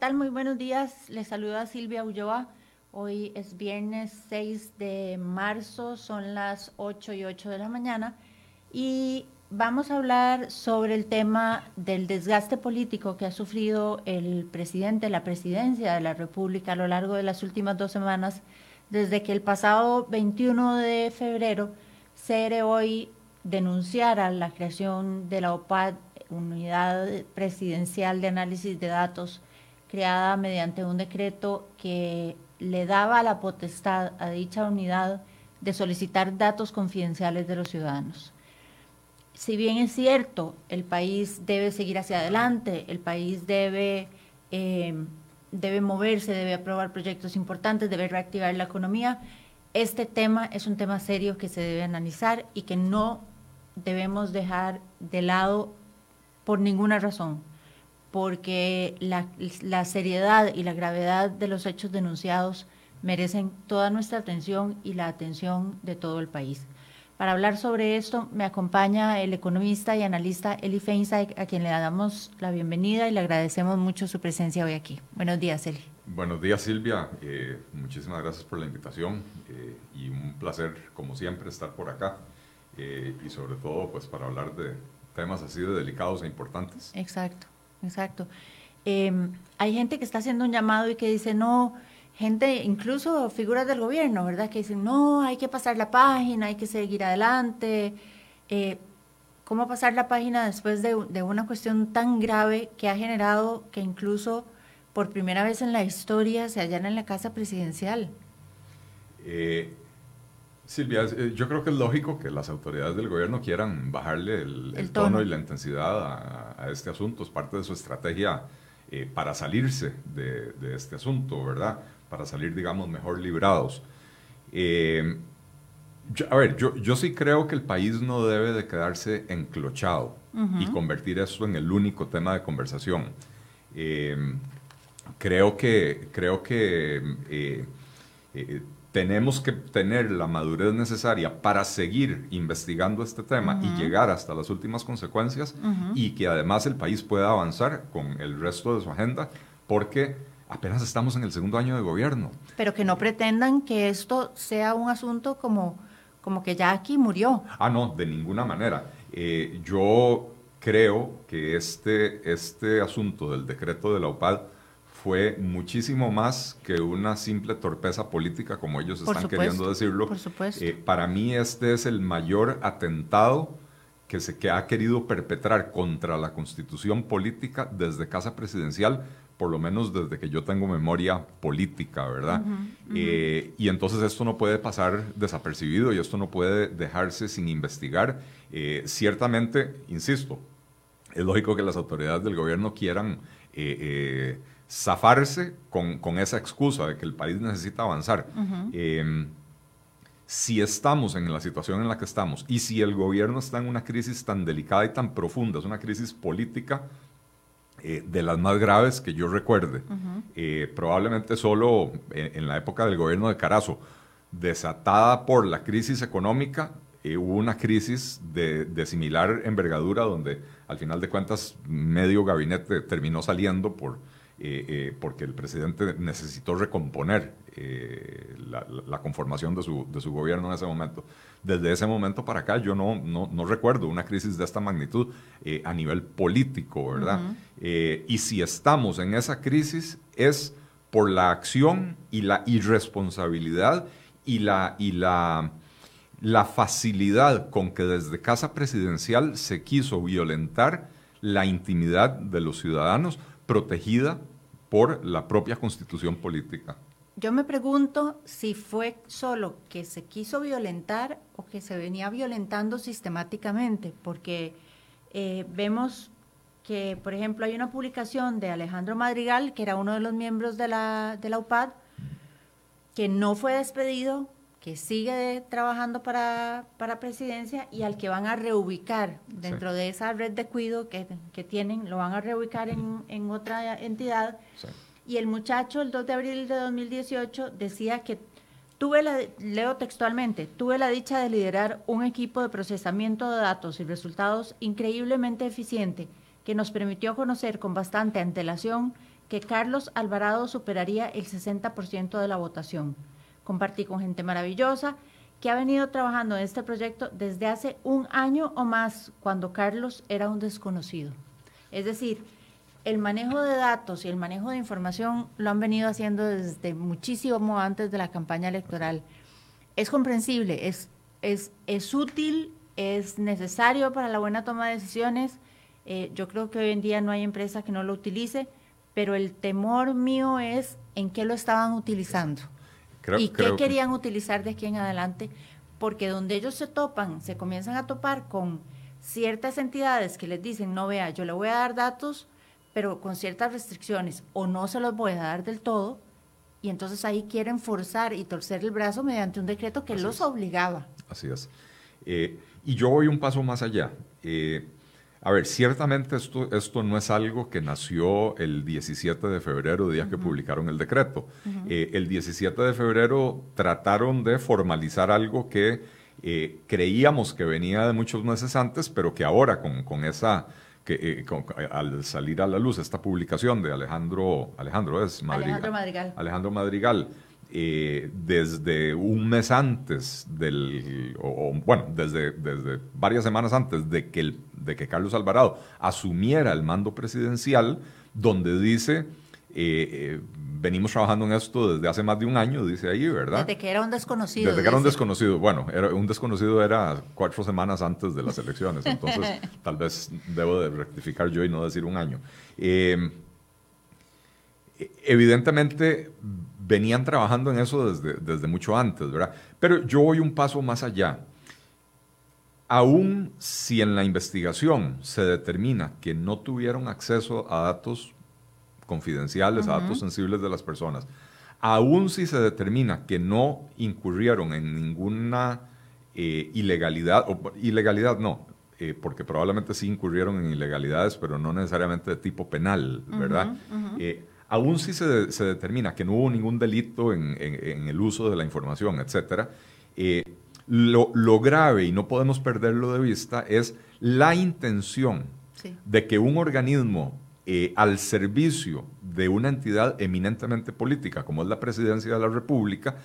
Hola, ¿qué tal? Muy buenos días. Les saluda Silvia Ulloa. Hoy es viernes 6 de marzo, son las 8 y 8 de la mañana y vamos a hablar sobre el tema del desgaste político que ha sufrido el presidente, la presidencia de la República a lo largo de las últimas dos semanas, desde que el pasado 21 de febrero CERE hoy denunciara la creación de la OPAD, Unidad Presidencial de Análisis de Datos, creada mediante un decreto que le daba la potestad a dicha unidad de solicitar datos confidenciales de los ciudadanos. Si bien es cierto, el país debe seguir hacia adelante, el país debe, eh, debe moverse, debe aprobar proyectos importantes, debe reactivar la economía, este tema es un tema serio que se debe analizar y que no debemos dejar de lado por ninguna razón, porque la, la, seriedad y la gravedad de los hechos denunciados merecen toda nuestra atención y la atención de todo el país. Para hablar sobre esto me acompaña el economista y analista Eli Feinstein, a quien le damos la bienvenida y le agradecemos mucho su presencia hoy aquí. Buenos días, Eli. Buenos días, Silvia. Eh, muchísimas gracias por la invitación eh, y un placer, como siempre, estar por acá eh, y sobre todo pues para hablar de temas así de delicados e importantes. Exacto, exacto. Em, hay gente que está haciendo un llamado y que dice, no, gente, incluso figuras del gobierno, ¿verdad? Que dicen, no, hay que pasar la página, hay que seguir adelante. Eh, ¿Cómo pasar la página después de, una cuestión tan grave que ha generado que incluso por primera vez en la historia se hallan en la casa presidencial? Eh, Silvia, eh, yo creo que es lógico que las autoridades del gobierno quieran bajarle el, tono. y la intensidad a, este asunto. Es parte de su estrategia eh, para salirse de, este asunto, ¿verdad? Para salir, digamos, mejor librados. Eh, a ver, yo, yo sí creo que el país no debe de quedarse enclochado y convertir eso en el único tema de conversación. creo que, creo que tenemos que tener la madurez necesaria para seguir investigando este tema y llegar hasta las últimas consecuencias y que además el país pueda avanzar con el resto de su agenda, porque apenas estamos en el segundo año de gobierno. Pero que no pretendan que esto sea un asunto como, como que ya aquí murió. Ah, no, de ninguna manera. Eh, yo creo que este, este asunto del decreto de la UPAD fue muchísimo más que una simple torpeza política, como ellos están queriendo decirlo. Por supuesto. Eh, para mí este es el mayor atentado que se que ha querido perpetrar contra la constitución política desde casa presidencial, por lo menos desde que yo tengo memoria política, ¿verdad? Eh, y entonces esto no puede pasar desapercibido y esto no puede dejarse sin investigar. Eh, ciertamente, insisto, es lógico que las autoridades del gobierno quieran zafarse con, con, esa excusa de que el país necesita avanzar. Em, si estamos en la situación en la que estamos y si el gobierno está en una crisis tan delicada y tan profunda, es una crisis política eh, de las más graves que yo recuerde, eh, probablemente solo en, la época del gobierno de Carazo, desatada por la crisis económica, eh, hubo una crisis de, de, similar envergadura donde al final de cuentas medio gabinete terminó saliendo por eh, eh, porque el presidente necesitó recomponer eh, la, conformación de su, de su, gobierno en ese momento. Desde ese momento para acá yo no, no, recuerdo una crisis de esta magnitud a nivel político, ¿verdad? y si estamos en esa crisis es por la acción y la irresponsabilidad y la, y la, la facilidad con que desde Casa Presidencial se quiso violentar la intimidad de los ciudadanos protegida por la propia constitución política. Yo me pregunto si fue solo que se quiso violentar o que se venía violentando sistemáticamente, porque eh, vemos que, por ejemplo, hay una publicación de Alejandro Madrigal, que era uno de los miembros de la, de la UPAD, que no fue despedido, que sigue trabajando para, para presidencia y al que van a reubicar dentro de esa red de cuido que, que, tienen, lo van a reubicar en, en otra entidad. Y el muchacho, el 2 de abril de 2018, decía que tuve la, leo textualmente, tuve la dicha de liderar un equipo de procesamiento de datos y resultados increíblemente eficiente que nos permitió conocer con bastante antelación que Carlos Alvarado superaría el 60% de la votación. Compartí con gente maravillosa que ha venido trabajando en este proyecto desde hace un año o más, cuando Carlos era un desconocido. Es decir, el manejo de datos y el manejo de información lo han venido haciendo desde muchísimo antes de la campaña electoral. Es comprensible, es, es, es útil, es necesario para la buena toma de decisiones. Eh, yo creo que hoy en día no hay empresa que no lo utilice, pero el temor mío es en qué lo estaban utilizando y qué querían utilizar de aquí en adelante, porque donde ellos se topan, se comienzan a topar con ciertas entidades que les dicen, no vea, yo le voy a dar datos, pero con ciertas restricciones, o no se los voy a dar del todo, y entonces ahí quieren forzar y torcer el brazo mediante un decreto que los obligaba. Así es. Eh, y yo voy un paso más allá. Eh, a ver, ciertamente esto, esto no es algo que nació el 17 de febrero, día que publicaron el decreto. Eh, el 17 de febrero trataron de formalizar algo que creíamos que venía de muchos meses antes, pero que ahora con, con esa que eh, al salir a la luz esta publicación de Alejandro, Alejandro es Alejandro Madrigal, Alejandro Madrigal eh, desde un mes antes del, o, bueno, desde, desde varias semanas antes de que, el, de que Carlos Alvarado asumiera el mando presidencial, donde dice eh, venimos trabajando en esto desde hace más de un año, dice ahí, ¿verdad? Desde que era un desconocido. Desde que era un desconocido. Bueno, era, un desconocido era cuatro semanas antes de las elecciones, entonces tal vez debo de rectificar yo y no decir un año. Eh, evidentemente venían trabajando en eso desde, desde mucho antes, ¿verdad? Pero yo voy un paso más allá. Aún si en la investigación se determina que no tuvieron acceso a datos confidenciales, a datos sensibles de las personas, aun si se determina que no incurrieron en ninguna eh, ilegalidad, o ilegalidad no, eh, porque probablemente sí incurrieron en ilegalidades, pero no necesariamente de tipo penal, ¿verdad? Eh, aún si se, determina que no hubo ningún delito en, el uso de la información, etcétera, lo, lo, grave, y no podemos perderlo de vista, es la intención de que un organismo eh, al servicio de una entidad eminentemente política como es la presidencia de la República,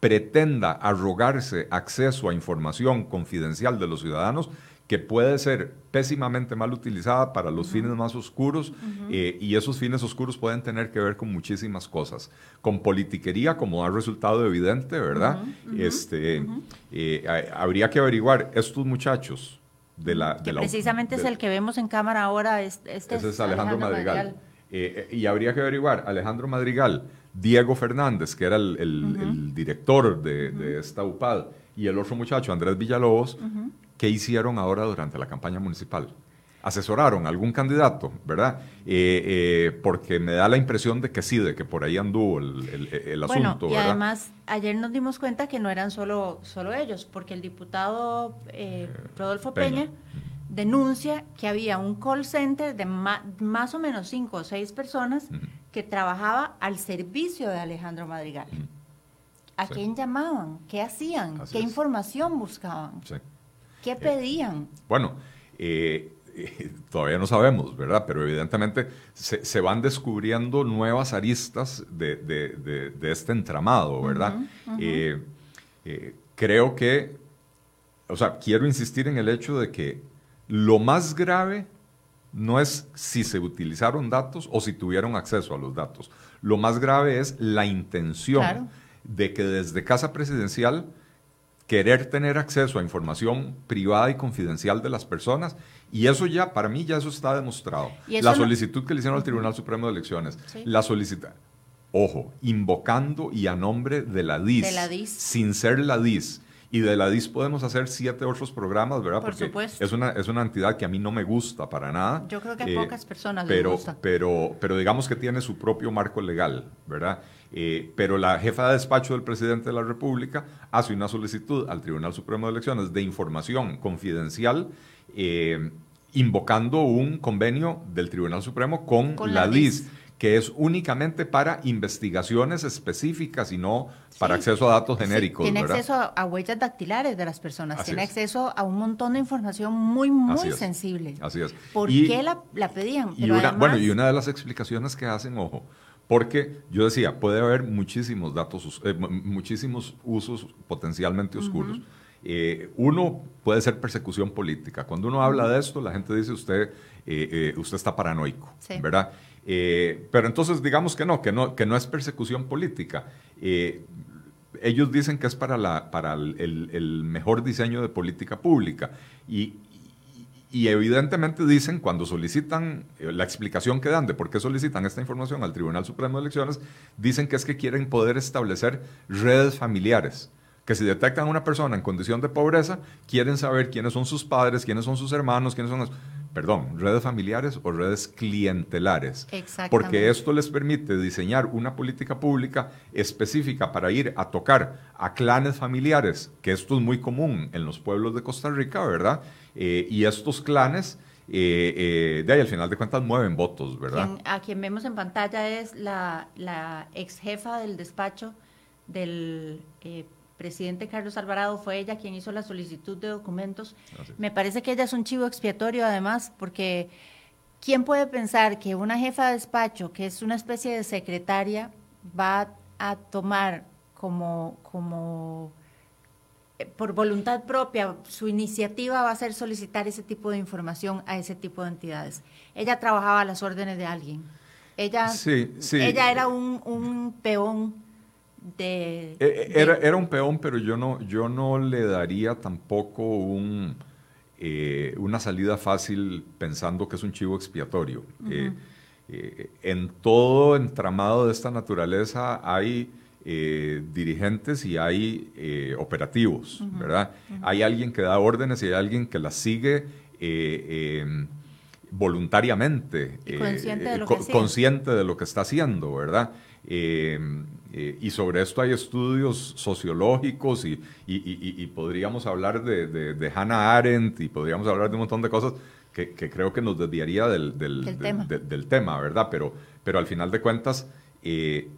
pretenda arrogarse acceso a información confidencial de los ciudadanos que puede ser pésimamente mal utilizada para los fines más oscuros eh, y esos fines oscuros pueden tener que ver con muchísimas cosas, con politiquería como ha resultado evidente, ¿verdad? este, eh, habría que averiguar estos muchachos de la... Que precisamente es el que vemos en cámara ahora. Este ese es Alejandro, Madrigal. Eh, eh, y habría que averiguar, Alejandro Madrigal, Diego Fernández, que era el, director de, esta UPAD, y el otro muchacho, Andrés Villalobos, ¿qué hicieron ahora durante la campaña municipal? asesoraron a algún candidato, ¿verdad? Eh, eh, porque me da la impresión de que sí, de que por ahí anduvo el, el, asunto. y además, ayer nos dimos cuenta que no eran solo, solo ellos, porque el diputado eh, Rodolfo Peña, denuncia que había un call center de más o menos cinco o seis personas que trabajaba al servicio de Alejandro Madrigal. ¿A quién llamaban? ¿Qué hacían? ¿Qué información buscaban? ¿Qué pedían? bueno, eh, todavía no sabemos, ¿verdad? Pero evidentemente se, van descubriendo nuevas aristas de, este entramado, ¿verdad? Eh, eh, creo que, o sea, quiero insistir en el hecho de que lo más grave no es si se utilizaron datos o si tuvieron acceso a los datos. Lo más grave es la intención de que desde Casa Presidencial querer tener acceso a información privada y confidencial de las personas y eso ya, para mí ya eso está demostrado. La solicitud que le hicieron al Tribunal Supremo de Elecciones, la solicitud, ojo, invocando y a nombre de la DIS, de la DIS. sin ser la DIS. Y de la DIS podemos hacer siete otros programas, ¿verdad? Por Porque Es una, es una entidad que a mí no me gusta para nada. Yo creo que a eh, pocas personas pero, les gusta. Pero, pero digamos que tiene su propio marco legal, ¿verdad? Eh, pero la jefa de despacho del presidente de la República hace una solicitud al Tribunal Supremo de Elecciones de información confidencial eh, invocando un convenio del Tribunal Supremo con, la, DIS, que es únicamente para investigaciones específicas y no para acceso a datos genéricos. tiene acceso a, huellas dactilares de las personas, tiene acceso a un montón de información muy, muy sensible. Así es. ¿Por qué la, pedían? Y una, bueno, y una de las explicaciones que hacen, ojo, porque yo decía, puede haber muchísimos datos, eh, muchísimos usos potencialmente oscuros. Eh, uno puede ser persecución política. Cuando uno habla de esto, la gente dice usted, eh, usted está paranoico, ¿verdad? Eh, pero entonces digamos que no, que no, que no es persecución política. Eh, ellos dicen que es para, la, para el, mejor diseño de política pública. Y, y, evidentemente dicen, cuando solicitan eh, la explicación que dan de por qué solicitan esta información al Tribunal Supremo de Elecciones, dicen que es que quieren poder establecer redes familiares que si detectan a una persona en condición de pobreza, quieren saber quiénes son sus padres, quiénes son sus hermanos, quiénes son perdón, redes familiares o redes clientelares. Porque esto les permite diseñar una política pública específica para ir a tocar a clanes familiares, que esto es muy común en los pueblos de Costa Rica, ¿verdad? Eh, y estos clanes... Eh, eh, de ahí al final de cuentas mueven votos, ¿verdad? a quien vemos en pantalla es la, la ex jefa del despacho del presidente Carlos Alvarado, fue ella quien hizo la solicitud de documentos. Ah, Me parece que ella es un chivo expiatorio además, porque ¿quién puede pensar que una jefa de despacho, que es una especie de secretaria, va a tomar como, como eh, por voluntad propia, su iniciativa va a ser solicitar ese tipo de información a ese tipo de entidades? Ella trabajaba a las órdenes de alguien. Ella, ella era un, un peón eh, eh, era, era, un peón, pero yo no, yo no le daría tampoco un, eh, una salida fácil pensando que es un chivo expiatorio. en todo entramado de esta naturaleza hay dirigentes y hay operativos, ¿verdad? Hay alguien que da órdenes y hay alguien que las sigue em, voluntariamente, consciente, de lo consciente de lo que está haciendo, ¿verdad? Em, eh, y sobre esto hay estudios sociológicos y, y, podríamos hablar de, de, Hannah Arendt y podríamos hablar de un montón de cosas que, que creo que nos desviaría del, del, del, tema. ¿verdad? Pero, pero al final de cuentas, eh,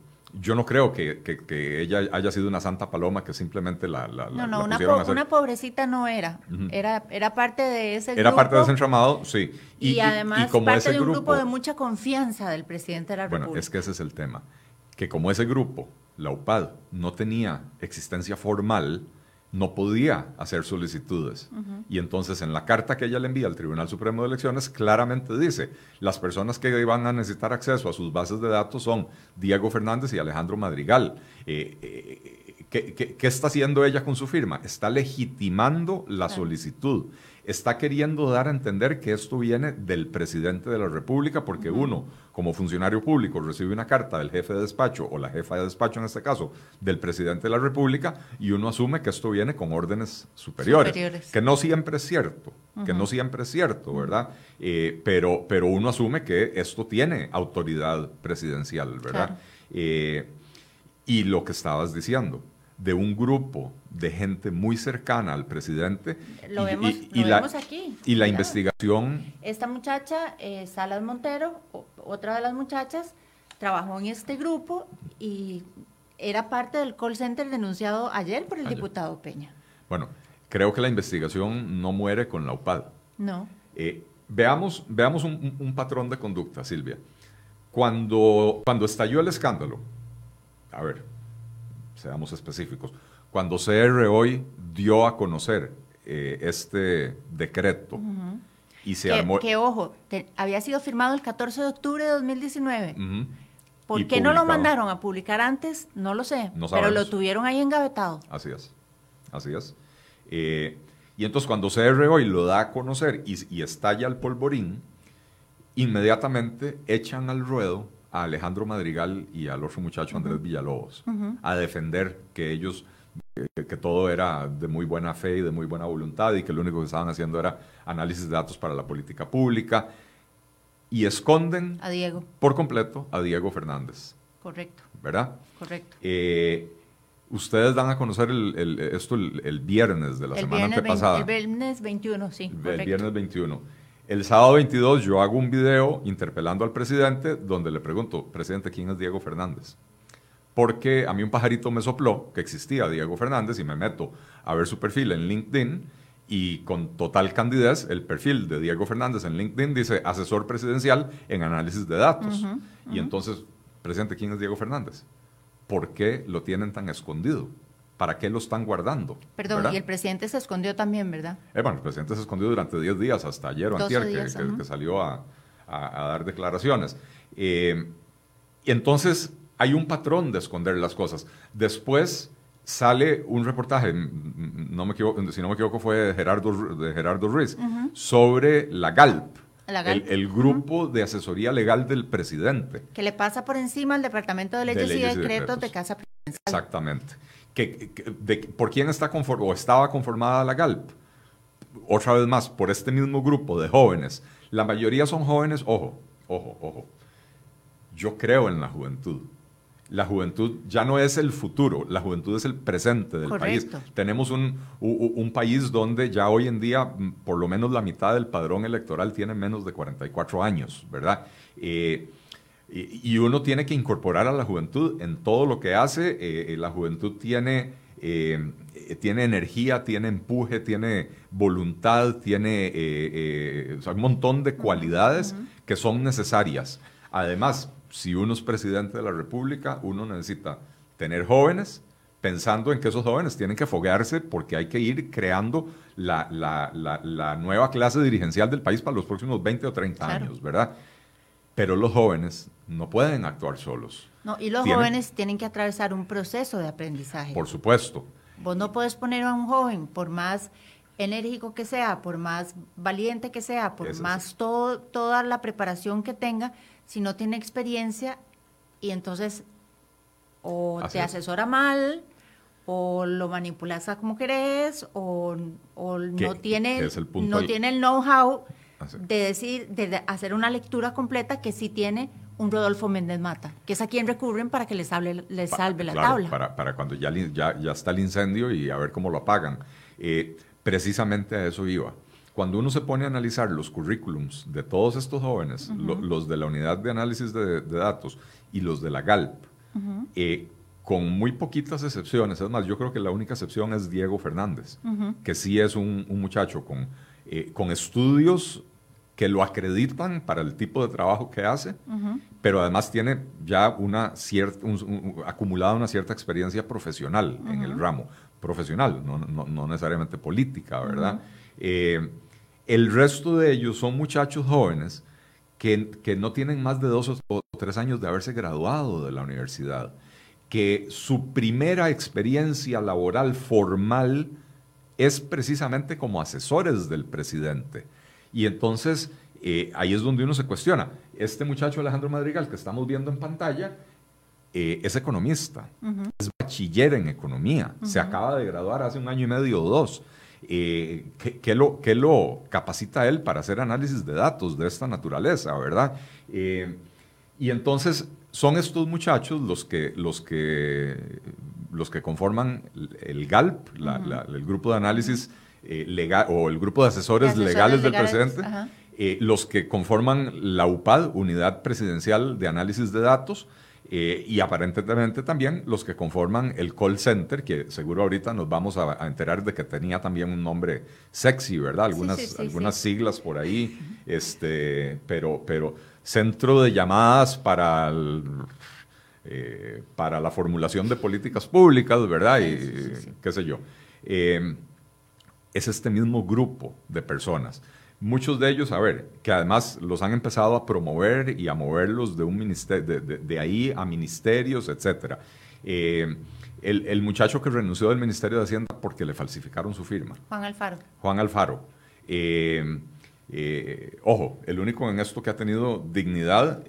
yo no creo que, que, ella haya sido una santa paloma que simplemente la... la no, no, una, una, pobrecita no era. era. Era parte de ese grupo. Era parte de ese entramado, sí. Y, además como parte de un grupo, de mucha confianza del presidente de la República. Bueno, es que ese es el tema que como ese grupo, la UPAD, no tenía existencia formal, no podía hacer solicitudes. Y entonces en la carta que ella le envía al Tribunal Supremo de Elecciones claramente dice, las personas que van a necesitar acceso a sus bases de datos son Diego Fernández y Alejandro Madrigal. Eh, eh, ¿qué, está haciendo ella con su firma? Está legitimando la solicitud está queriendo dar a entender que esto viene del presidente de la República, porque uno, como funcionario público, recibe una carta del jefe de despacho, o la jefa de despacho en este caso, del presidente de la República, y uno asume que esto viene con órdenes superiores, que no siempre es cierto, que no siempre es cierto, ¿verdad? Eh, pero, pero uno asume que esto tiene autoridad presidencial, ¿verdad? Eh, y lo que estabas diciendo, de un grupo de gente muy cercana al presidente. Lo vemos, y, la, aquí. Y la investigación. Esta muchacha, eh, Salas Montero, otra de las muchachas, trabajó en este grupo y era parte del call center denunciado ayer por el diputado Peña. Bueno, creo que la investigación no muere con la UPAD. No. Eh, veamos veamos un, un, patrón de conducta, Silvia. Cuando, cuando estalló el escándalo, a ver, seamos específicos, cuando CR hoy dio a conocer eh, este decreto y se que, armó... Que ojo, había sido firmado el 14 de octubre de 2019. ¿Por qué no lo mandaron a publicar antes? No lo sé, pero lo tuvieron ahí engavetado. Así es, así es. Eh, y entonces cuando CR hoy lo da a conocer y, y estalla el polvorín, inmediatamente echan al ruedo a Alejandro Madrigal y al otro muchacho Andrés Villalobos a defender que ellos, que, todo era de muy buena fe y de muy buena voluntad y que lo único que estaban haciendo era análisis de datos para la política pública y esconden a Diego. por completo a Diego Fernández. Correcto. ¿Verdad? Correcto. Eh, ustedes dan a conocer esto el, viernes de la semana antepasada. el viernes 21, sí. El viernes 21. El sábado 22 yo hago un video interpelando al presidente donde le pregunto, presidente, ¿quién es Diego Fernández? Porque a mí un pajarito me sopló que existía Diego Fernández y me meto a ver su perfil en LinkedIn y con total candidez el perfil de Diego Fernández en LinkedIn dice asesor presidencial en análisis de datos. Y entonces, presidente, ¿quién es Diego Fernández? ¿Por qué lo tienen tan escondido? ¿Para qué lo están guardando? Perdón, y el presidente se escondió también, ¿verdad? Eh, bueno, el presidente se escondió durante 10 días, hasta ayer o antier, que, salió a, dar declaraciones. Eh, y entonces hay un patrón de esconder las cosas. Después sale un reportaje, no me equivoco, si no me equivoco fue de Gerardo, de Gerardo Ruiz, sobre la GALP. El, grupo de asesoría legal del presidente. Que le pasa por encima al Departamento de Leyes, y, decretos de Casa Presidencial. Exactamente. Que, de, ¿Por quién está conformada o estaba conformada la GALP? Otra vez más, por este mismo grupo de jóvenes. La mayoría son jóvenes, ojo, ojo, ojo. Yo creo en la juventud la juventud ya no es el futuro, la juventud es el presente del país. Tenemos un, país donde ya hoy en día mm, por lo menos la mitad del padrón electoral tiene menos de 44 años, ¿verdad? Eh, y, uno tiene que incorporar a la juventud en todo lo que hace. Eh, eh, la juventud tiene, tiene energía, tiene empuje, tiene voluntad, tiene un montón de cualidades que son necesarias. Además, si uno es presidente de la República, uno necesita tener jóvenes pensando en que esos jóvenes tienen que foguearse porque hay que ir creando la, nueva clase dirigencial del país para los próximos 20 o 30 años, ¿verdad? Pero los jóvenes no pueden actuar solos. No, y los jóvenes tienen que atravesar un proceso de aprendizaje. Por supuesto. Vos no puedes poner a un joven, por más enérgico que sea, por más valiente que sea, por más todo, toda la preparación que tenga, si no tiene experiencia y entonces o te asesora mal o lo manipulas a como querés o, no tiene no tiene el know-how de decir de hacer una lectura completa que sí tiene un Rodolfo Méndez Mata, que es a quien recurren para que les, hable, les salve la tabla. Para, para cuando ya, ya, ya, está el incendio y a ver cómo lo apagan. Eh, precisamente a eso iba. Cuando uno se pone a analizar los currículums de todos estos jóvenes, los de la unidad de análisis de, datos y los de la GALP, eh, con muy poquitas excepciones, es más, yo creo que la única excepción es Diego Fernández, que sí es un, muchacho con, eh, con estudios que lo acreditan para el tipo de trabajo que hace, pero además tiene ya una cierta, acumulada una cierta experiencia profesional en el ramo, profesional, no, necesariamente política, ¿verdad? El resto de ellos son muchachos jóvenes que, no tienen más de dos o tres años de haberse graduado de la universidad, que su primera experiencia laboral formal es precisamente como asesores del presidente. Y entonces eh, ahí es donde uno se cuestiona. Este muchacho Alejandro Madrigal que estamos viendo en pantalla eh, es economista, es bachiller en economía, se acaba de graduar hace un año y medio o dos. Eh, ¿qué, lo, ¿qué, lo, capacita él para hacer análisis de datos de esta naturaleza, verdad? Y entonces son estos muchachos los que, los que, los que conforman el GALP, el grupo de análisis eh, legal o el grupo de asesores, legales, del presidente, los que conforman la UPAD, Unidad Presidencial de Análisis de Datos, eh, y aparentemente también los que conforman el call center, que seguro ahorita nos vamos a, enterar de que tenía también un nombre sexy, ¿verdad? Algunas, algunas siglas por ahí, este, pero, pero centro de llamadas para, eh, para la formulación de políticas públicas, ¿verdad? Y qué sé yo. Eh, es este mismo grupo de personas. Muchos de ellos, a ver, que además los han empezado a promover y a moverlos de, un ministerio, de, ahí a ministerios, etc. Eh, el, muchacho que renunció del Ministerio de Hacienda porque le falsificaron su firma. Juan Alfaro. Juan Alfaro. Eh, eh, ojo, el único en esto que ha tenido dignidad.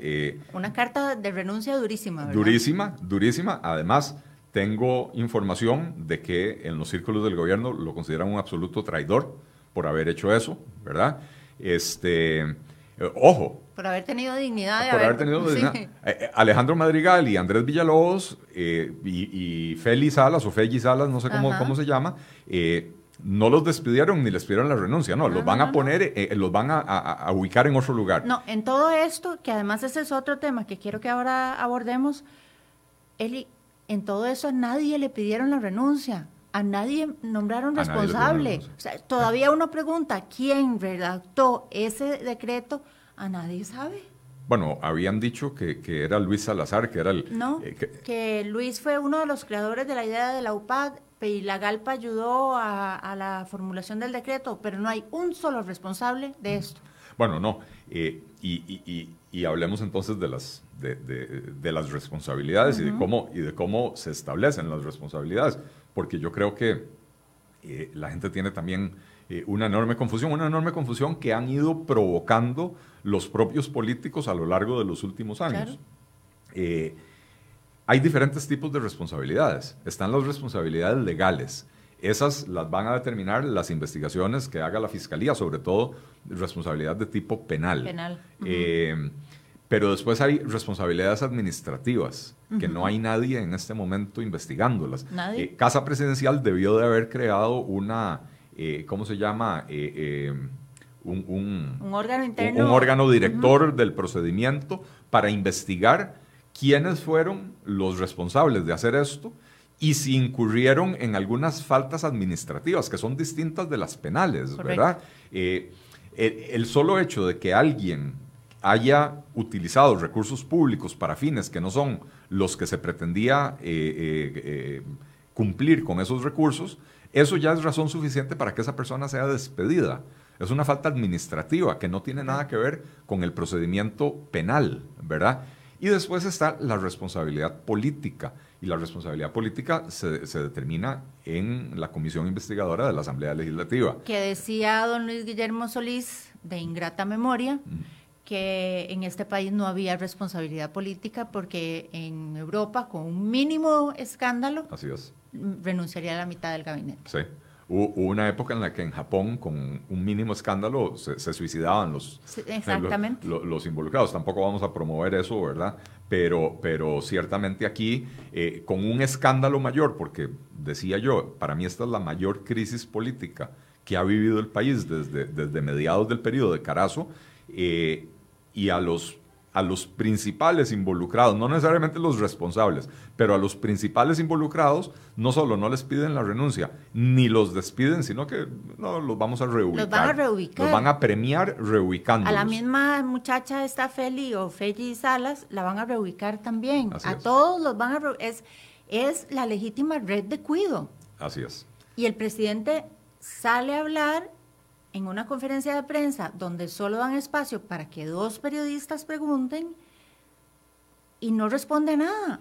Una carta de renuncia durísima, ¿verdad? Durísima, durísima. Además, tengo información de que en los círculos del gobierno lo consideran un absoluto traidor por haber hecho eso, ¿verdad? Este, eh, ojo. Por haber tenido dignidad. por haber, tenido dignidad. Eh, eh, Alejandro Madrigal y Andrés Villalobos y, y, Félix Salas o Félix Salas, no sé cómo, cómo se llama, no los despidieron ni les pidieron la renuncia, no, los van a poner, eh, los van a, ubicar en otro lugar. No, en todo esto, que además ese es otro tema que quiero que ahora abordemos, Eli, en todo eso a nadie le pidieron la renuncia, a nadie nombraron responsable. O sea, todavía uno pregunta quién redactó ese decreto, a nadie sabe. Bueno, habían dicho que, era Luis Salazar, que era el... No, eh, que, Luis fue uno de los creadores de la idea de la UPAD y la GALPA ayudó a, la formulación del decreto, pero no hay un solo responsable de esto. Bueno, no. Eh, y, hablemos entonces de las, de, las responsabilidades y, de cómo, y de cómo se establecen las responsabilidades, porque yo creo que eh, la gente tiene también una enorme confusión, una enorme confusión que han ido provocando los propios políticos a lo largo de los últimos años. Eh, hay diferentes tipos de responsabilidades. Están las responsabilidades legales. Esas las van a determinar las investigaciones que haga la fiscalía, sobre todo responsabilidad de tipo penal. Penal. Eh, pero después hay responsabilidades administrativas, que no hay nadie en este momento investigándolas. ¿Nadie? Eh, Casa Presidencial debió de haber creado una, ¿cómo se llama? un, órgano interno. Un, órgano director del procedimiento para investigar quiénes fueron los responsables de hacer esto y si incurrieron en algunas faltas administrativas que son distintas de las penales, ¿verdad? Eh, el, solo hecho de que alguien haya utilizado recursos públicos para fines que no son los que se pretendía eh, eh, cumplir con esos recursos, eso ya es razón suficiente para que esa persona sea despedida. Es una falta administrativa que no tiene nada que ver con el procedimiento penal, ¿verdad? Y después está la responsabilidad política. Y la responsabilidad política se, determina en la comisión investigadora de la Asamblea Legislativa. Que decía don Luis Guillermo Solís, de ingrata memoria, que en este país no había responsabilidad política porque en Europa, con un mínimo escándalo, Así es. renunciaría a la mitad del gabinete. Sí. Hubo una época en la que en Japón, con un mínimo escándalo, se, suicidaban los, los, involucrados. Tampoco vamos a promover eso, ¿verdad? Pero, pero ciertamente aquí, eh, con un escándalo mayor, porque decía yo, para mí esta es la mayor crisis política que ha vivido el país desde, desde mediados del periodo de Carazo, eh, y a los a los principales involucrados, no necesariamente los responsables, pero a los principales involucrados, no solo no les piden la renuncia, ni los despiden, sino que no, los vamos a reubicar. Los van a reubicar. Los van a premiar reubicándolos. A la misma muchacha esta Feli o Feli Salas, la van a reubicar también. a todos los van a es Es la legítima red de cuido. Así es. Y el presidente sale a hablar en una conferencia de prensa donde solo dan espacio para que dos periodistas pregunten y no responde nada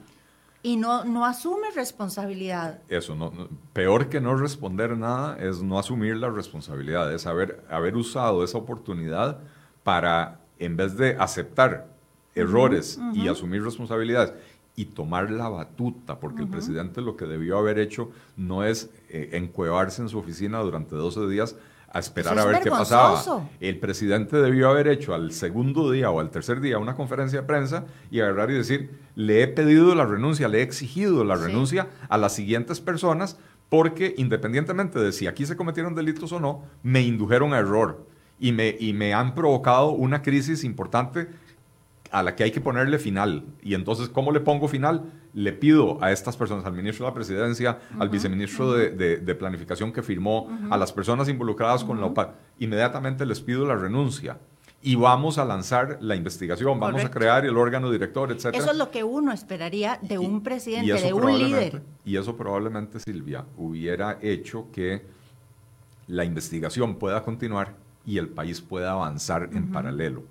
y no, no asume responsabilidad. Eso, no, peor que no responder nada es no asumir la responsabilidad, es haber, haber usado esa oportunidad para, en vez de aceptar errores y asumir responsabilidades y tomar la batuta, porque el presidente lo que debió haber hecho no es eh, encuevarse en su oficina durante 12 días a esperar a ver qué pasaba. El presidente debió haber hecho al segundo día o al tercer día una conferencia de prensa y agarrar y decir, le he pedido la renuncia, le he exigido la renuncia a las siguientes personas porque independientemente de si aquí se cometieron delitos o no, me indujeron a error y me, y me han provocado una crisis importante a la que hay que ponerle final. Y entonces, ¿cómo le pongo final? Le pido a estas personas, al ministro de la Presidencia, al viceministro de, Planificación que firmó, a las personas involucradas con la OPA, inmediatamente les pido la renuncia. Y vamos a lanzar la investigación, vamos a crear el órgano director, etc. Eso es lo que uno esperaría de un presidente, de un líder. Y eso probablemente, Silvia, hubiera hecho que la investigación pueda continuar y el país pueda avanzar en paralelo.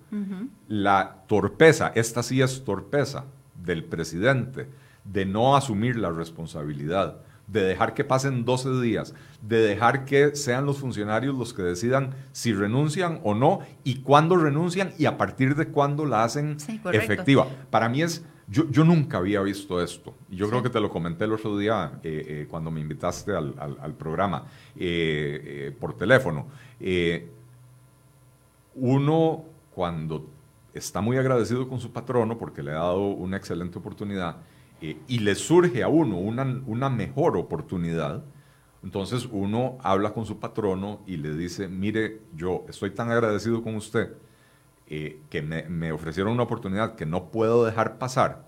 La torpeza, esta sí es torpeza del presidente, de no asumir la responsabilidad, de dejar que pasen 12 días, de dejar que sean los funcionarios los que decidan si renuncian o no y cuándo renuncian y a partir de cuándo la hacen efectiva. Para mí es, yo, yo, nunca había visto esto. Y yo creo que te lo comenté el otro día eh, eh, cuando me invitaste al, programa eh, por teléfono uno cuando está muy agradecido con su patrono porque le ha dado una excelente oportunidad eh, y le surge a uno una, una, mejor oportunidad, Entonces uno habla con su patrono y le dice, mire, yo estoy tan agradecido con usted eh, que me, me, ofrecieron una oportunidad que no puedo dejar pasar,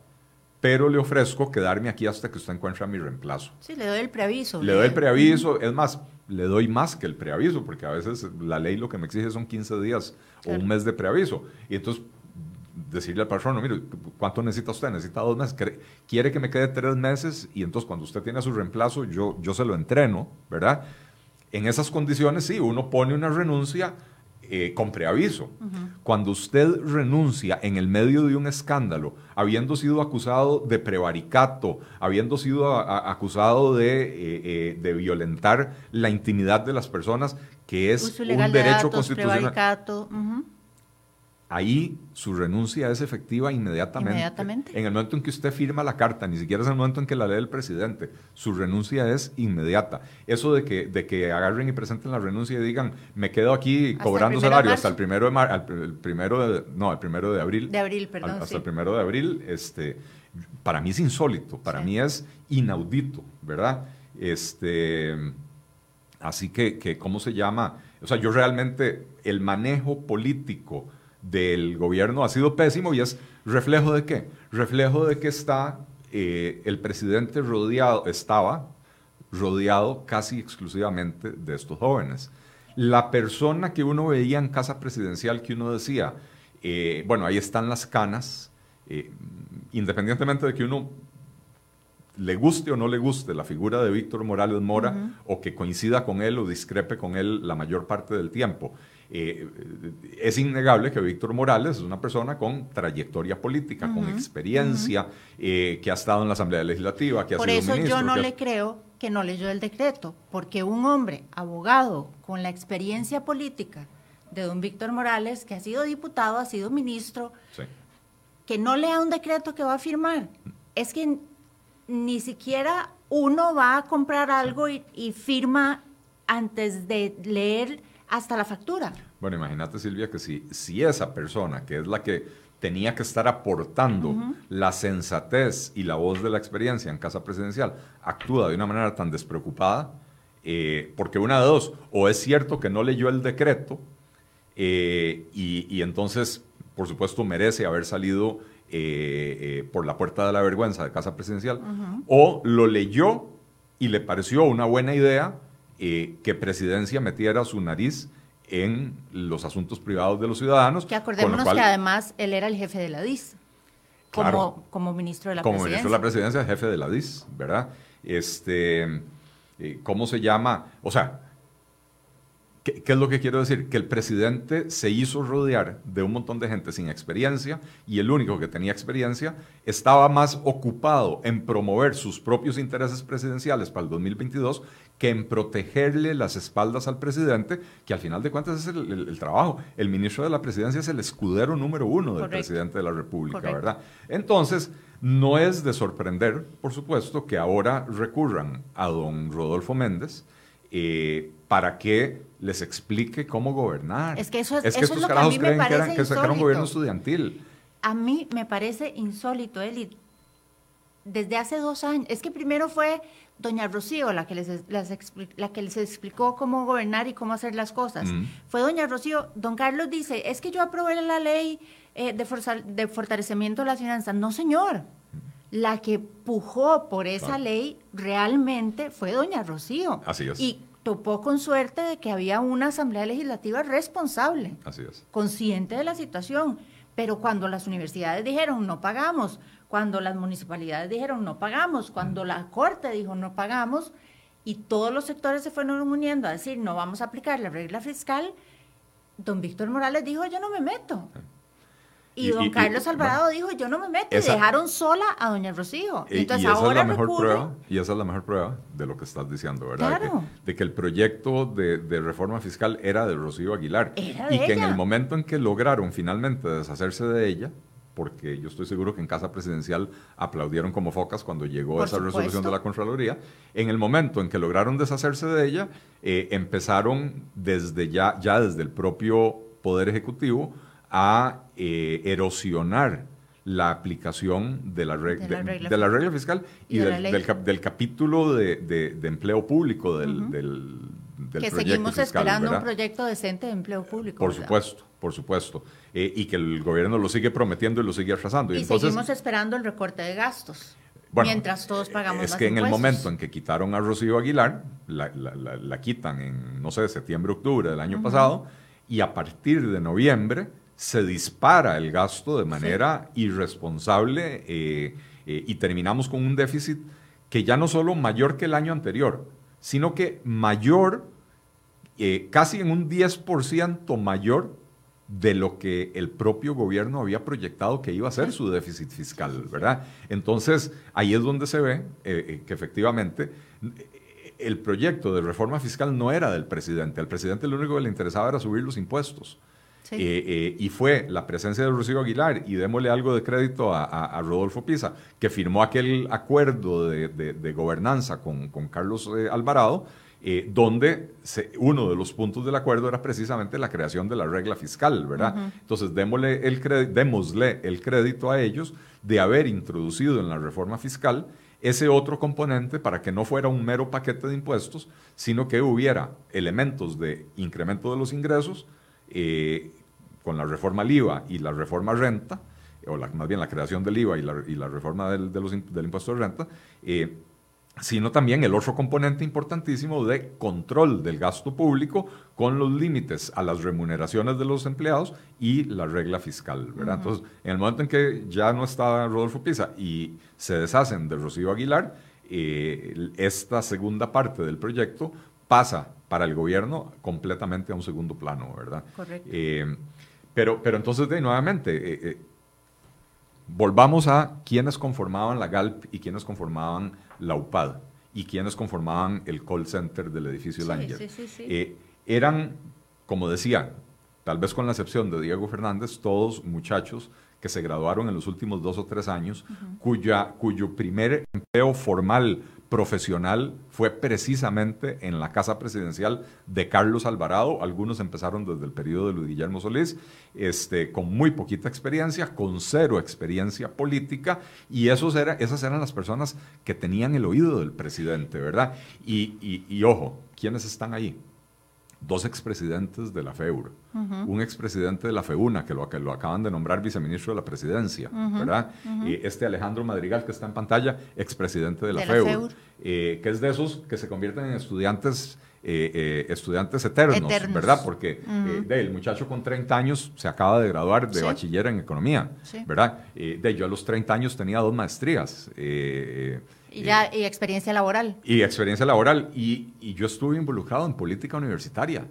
pero le ofrezco quedarme aquí hasta que usted encuentre a mi reemplazo. Sí, le doy el preaviso. Le doy el preaviso, es más, le doy más que el preaviso, porque a veces la ley lo que me exige son 15 días o un mes de preaviso. Y entonces decirle al patrono, mire, ¿cuánto necesita usted? Necesita dos meses. Quiere que me quede tres meses y entonces cuando usted tiene su reemplazo, yo, yo se lo entreno, ¿verdad? En esas condiciones, sí, uno pone una renuncia eh, con preaviso. Cuando usted renuncia en el medio de un escándalo, habiendo sido acusado de prevaricato, habiendo sido acusado de, eh, eh, de, violentar la intimidad de las personas, que es un derecho constitucional ahí su renuncia es efectiva inmediatamente. Inmediatamente. En el momento en que usted firma la carta, ni siquiera es el momento en que la lee el presidente, su renuncia es inmediata. Eso de que, de que agarren y presenten la renuncia y digan, me quedo aquí cobrando salario hasta el primero de mar, el primero de, no, el primero de abril. De abril, perdón. hasta el primero de abril, este, para mí es insólito, para mí es inaudito, ¿verdad? Este, así que, que, ¿cómo se llama? O sea, yo realmente, el manejo político del gobierno ha sido pésimo y es reflejo de qué? Reflejo de que está eh, el presidente rodeado, estaba rodeado casi exclusivamente de estos jóvenes. La persona que uno veía en casa presidencial que uno decía, eh, bueno, ahí están las canas, eh, independientemente de que uno le guste o no le guste la figura de Víctor Morales Mora o que coincida con él o discrepe con él la mayor parte del tiempo. Eh, es innegable que Víctor Morales es una persona con trayectoria política, con experiencia, eh, que ha estado en la Asamblea Legislativa, que ha Por eso yo no le creo que no leyó el decreto, porque un hombre abogado con la experiencia política de don Víctor Morales, que ha sido diputado, ha sido ministro, que no lea un decreto que va a firmar, es que ni siquiera uno va a comprar algo y firma antes de leer hasta la factura. Bueno, imagínate Silvia que si, si esa persona, que es la que tenía que estar aportando la sensatez y la voz de la experiencia en casa presidencial, actúa de una manera tan despreocupada, eh, porque una de dos, o es cierto que no leyó el decreto, eh, y, entonces, por supuesto, merece haber salido eh, por la puerta de la vergüenza de casa presidencial, o lo leyó y le pareció una buena idea eh, que Presidencia metiera su nariz en los asuntos privados de los ciudadanos. Que acordémonos que además él era el jefe de la DIS, como, como ministro de la como Presidencia. Como ministro de la Presidencia, jefe de la DIS, ¿verdad? Este, eh, ¿Cómo se llama? O sea, ¿Qué, es lo que quiero decir? Que el presidente se hizo rodear de un montón de gente sin experiencia y el único que tenía experiencia estaba más ocupado en promover sus propios intereses presidenciales para el 2022 que en protegerle las espaldas al presidente, que al final de cuentas es el, trabajo. El ministro de la presidencia es el escudero número uno del presidente de la República, ¿verdad? Entonces, no es de sorprender, por supuesto, que ahora recurran a don Rodolfo Méndez eh, para que les explique cómo gobernar. Es que eso es, eso es lo que a mí me parece que, era, un gobierno estudiantil. A mí me parece insólito, Eli. Desde hace dos años, es que primero fue doña Rocío la que les, la que les explicó cómo gobernar y cómo hacer las cosas. Fue doña Rocío. Don Carlos dice, es que yo aprobé la ley eh, de, de, fortalecimiento de las finanzas. No, señor. La que pujó por esa ley realmente fue doña Rocío. Así es. Y topó con suerte de que había una asamblea legislativa responsable, Así es. consciente de la situación. Pero cuando las universidades dijeron no pagamos, cuando las municipalidades dijeron no pagamos, cuando la Corte dijo no pagamos, y todos los sectores se fueron uniendo a decir no vamos a aplicar la regla fiscal, don Víctor Morales dijo yo no me meto. Y, don Carlos Alvarado dijo, yo no me meto, y dejaron sola a doña Rocío. Entonces, esa ahora es la mejor prueba, y esa es la mejor prueba de lo que estás diciendo, ¿verdad? De, que, el proyecto de, reforma fiscal era de Rocío Aguilar. y que en el momento en que lograron finalmente deshacerse de ella, porque yo estoy seguro que en Casa Presidencial aplaudieron como focas cuando llegó esa resolución de la Contraloría, en el momento en que lograron deshacerse de ella, eh, empezaron desde ya, ya desde el propio Poder Ejecutivo, a eh, erosionar la aplicación de la, regla, de, la regla fiscal y, del, capítulo de, empleo público del, del, que seguimos esperando un proyecto decente de empleo público. Por supuesto, por supuesto. Eh, y que el gobierno lo sigue prometiendo y lo sigue atrasando. Y, seguimos esperando el recorte de gastos. mientras todos pagamos Es que en el momento en que quitaron a Rocío Aguilar, la, quitan en, no sé, septiembre, octubre del año pasado, y a partir de noviembre se dispara el gasto de manera irresponsable eh, eh, y terminamos con un déficit que ya no solo mayor que el año anterior, sino que mayor, eh, casi en un 10% mayor de lo que el propio gobierno había proyectado que iba a ser su déficit fiscal, ¿verdad? Entonces, ahí es donde se ve que efectivamente el proyecto de reforma fiscal no era del presidente. Al presidente lo único que le interesaba era subir los impuestos. Eh, eh, y fue la presencia de Rocío Aguilar, y démosle algo de crédito a, Rodolfo Pisa, que firmó aquel acuerdo de, gobernanza con, Carlos eh, Alvarado, donde uno de los puntos del acuerdo era precisamente la creación de la regla fiscal, ¿verdad? Entonces, démosle el, démosle el crédito a ellos de haber introducido en la reforma fiscal ese otro componente para que no fuera un mero paquete de impuestos, sino que hubiera elementos de incremento de los ingresos, eh, con la reforma al IVA y la reforma renta, o más bien la creación del IVA y la, reforma del, del, impuesto de renta, eh, sino también el otro componente importantísimo de control del gasto público con los límites a las remuneraciones de los empleados y la regla fiscal. ¿verdad? Entonces, en el momento en que ya no está Rodolfo Pisa y se deshacen de Rocío Aguilar, eh, esta segunda parte del proyecto pasa para el gobierno completamente a un segundo plano, ¿verdad? Correcto. Eh, pero, pero entonces, de, nuevamente, eh, eh, volvamos a quienes conformaban la GALP y quienes conformaban la UPAD y quienes conformaban el call center del edificio Langer. eran, como decía, tal vez con la excepción de Diego Fernández, todos muchachos que se graduaron en los últimos dos o tres años, cuya, cuyo primer empleo formal profesional fue precisamente en la casa presidencial de Carlos Alvarado. Algunos empezaron desde el periodo de Luis Guillermo Solís, este, con muy poquita experiencia, con cero experiencia política, y esos era, esas eran las personas que tenían el oído del presidente, ¿verdad? Y, y ojo, ¿quiénes están ahí? Dos expresidentes de la FEUR, un expresidente de la FEUNA, que lo, que lo acaban de nombrar viceministro de la presidencia, ¿verdad? este Alejandro Madrigal, que está en pantalla, expresidente de la, FEUR, eh, que es de esos que se convierten en estudiantes. Eh, eh, estudiantes eternos, ¿verdad? Porque el muchacho con 30 años se acaba de graduar de bachiller en economía, ¿verdad? de, yo a los 30 años tenía dos maestrías. Y, ya, y experiencia laboral. Y experiencia laboral. Y, y, yo estuve involucrado en política universitaria.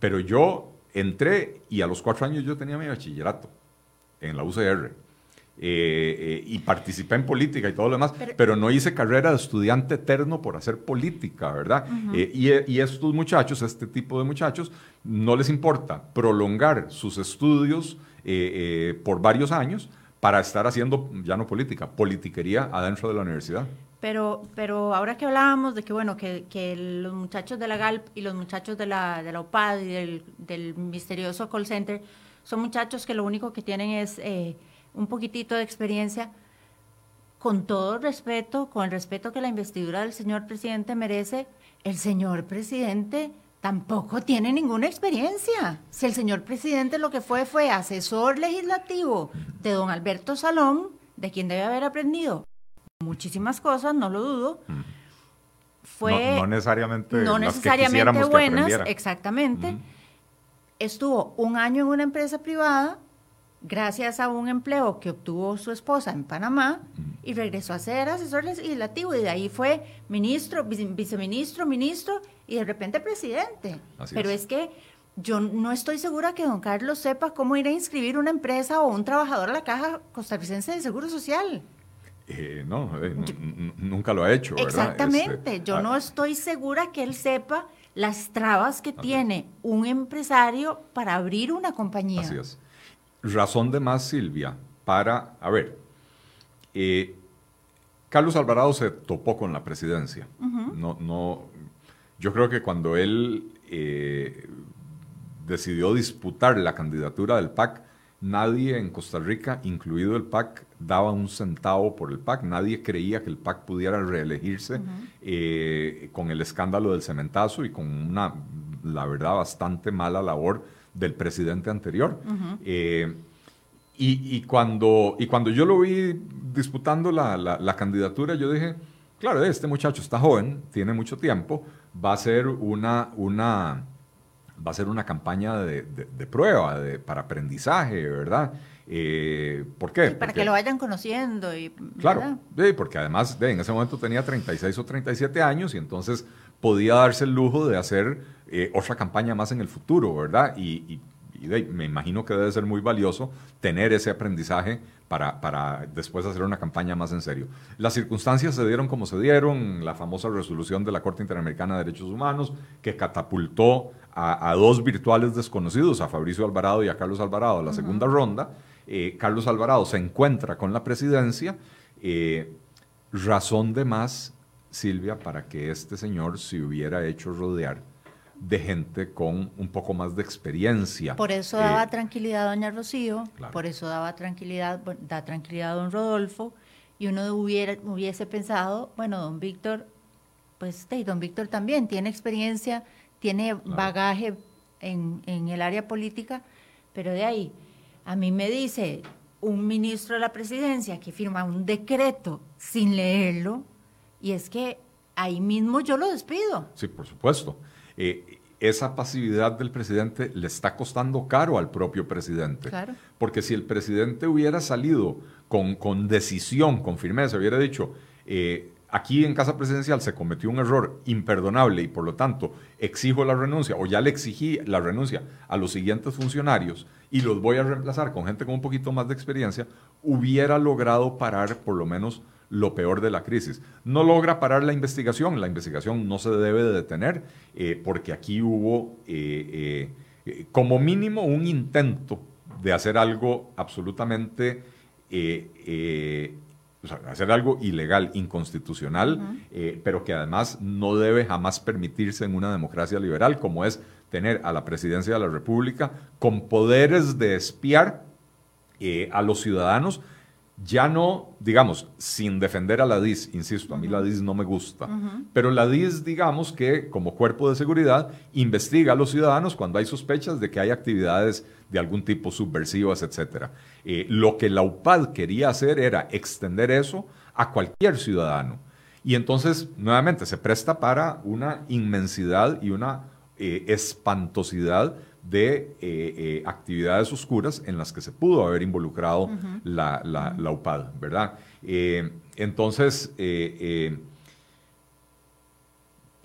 Pero yo entré y a los cuatro años yo tenía mi bachillerato en la UCR. Eh, eh, y participé en política y todo lo demás, pero, no hice carrera de estudiante eterno por hacer política, ¿verdad? Eh, y, y, estos muchachos, este tipo de muchachos, no les importa prolongar sus estudios por varios años para estar haciendo ya no política, politiquería adentro de la universidad. Pero, pero ahora que hablábamos de que, bueno, que, que los muchachos de la GALP y los muchachos de la, de la UPAD y del, del, misterioso call center son muchachos que lo único que tienen es un poquitito de experiencia, con todo respeto, con el respeto que la investidura del señor presidente merece, el señor presidente tampoco tiene ninguna experiencia. Si el señor presidente lo que fue fue asesor legislativo de don Alberto Salón, de quien debe haber aprendido muchísimas cosas, no lo dudo. Fue no, necesariamente, no necesariamente buenas, exactamente. Estuvo un año en una empresa privada gracias a un empleo que obtuvo su esposa en Panamá y regresó a ser asesor legislativo y de ahí fue ministro, viceministro, ministro y de repente presidente. Pero es. es que yo no estoy segura que don Carlos sepa cómo ir a inscribir una empresa o un trabajador a la Caja Costarricense de Seguro Social. Eh, no, eh, nunca lo ha hecho. Exactamente, este, yo ah, no estoy segura que él sepa las trabas que tiene un empresario para abrir una compañía. Así es. Razón de más, Silvia, para, a ver, eh, Carlos Alvarado se topó con la presidencia. no, no, yo creo que cuando él decidió disputar la candidatura del PAC, nadie en Costa Rica, incluido el PAC, daba un centavo por el PAC. Nadie creía que el PAC pudiera reelegirse eh, con el escándalo del cementazo y con una, la verdad, bastante mala labor del presidente anterior. Eh, y, cuando, y cuando yo lo vi disputando la, la, candidatura, yo dije, claro, este muchacho está joven, tiene mucho tiempo, va a ser una, una, va a ser una campaña de, de, prueba, de, para aprendizaje, ¿verdad? Eh, ¿Por qué? para que lo vayan conociendo. Y, claro, sí, porque además en ese momento tenía 36 o 37 años y entonces podía darse el lujo de hacer eh, otra campaña más en el futuro, ¿verdad? y y me imagino que debe ser muy valioso tener ese aprendizaje para, para, después hacer una campaña más en serio. Las circunstancias se dieron como se dieron, la famosa resolución de la Corte Interamericana de Derechos Humanos, que catapultó a, dos virtuales desconocidos, a Fabricio Alvarado y a Carlos Alvarado, a la segunda ronda. Eh, Carlos Alvarado se encuentra con la presidencia. Eh, razón de más, Silvia, para que este señor se hubiera hecho rodear de gente con un poco más de experiencia. Por eso daba eh, tranquilidad a doña Rocío, por eso daba tranquilidad, da tranquilidad a don Rodolfo, y uno hubiera, hubiese pensado, bueno, don Víctor, pues y don Víctor también tiene experiencia, tiene bagaje en, en el área política, pero de ahí, a mí me dice un ministro de la presidencia que firma un decreto sin leerlo, y es que ahí mismo yo lo despido. Sí, por supuesto. Eh, esa pasividad del presidente le está costando caro al propio presidente. Porque si el presidente hubiera salido con, con decisión, con firmeza, hubiera dicho, eh, aquí en Casa Presidencial se cometió un error imperdonable y por lo tanto exijo la renuncia o ya le exigí la renuncia a los siguientes funcionarios y los voy a reemplazar con gente con un poquito más de experiencia, hubiera logrado parar por lo menos lo peor de la crisis. No logra parar la investigación, la investigación no se debe de detener eh, porque aquí hubo eh, eh, como mínimo un intento de hacer algo absolutamente, hacer algo ilegal, inconstitucional, pero que además no debe jamás permitirse en una democracia liberal como es tener a la presidencia de la República con poderes de espiar a los ciudadanos ya no, digamos, sin defender a la DIS, insisto, a mí la DIS no me gusta, pero la DIS, digamos que como cuerpo de seguridad, investiga a los ciudadanos cuando hay sospechas de que hay actividades de algún tipo subversivas, etc. Eh, lo que la UPAD quería hacer era extender eso a cualquier ciudadano. Y entonces, nuevamente, se presta para una inmensidad y una eh, espantosidad de eh, eh, actividades oscuras en las que se pudo haber involucrado la, la, UPAD, ¿verdad? Eh, entonces,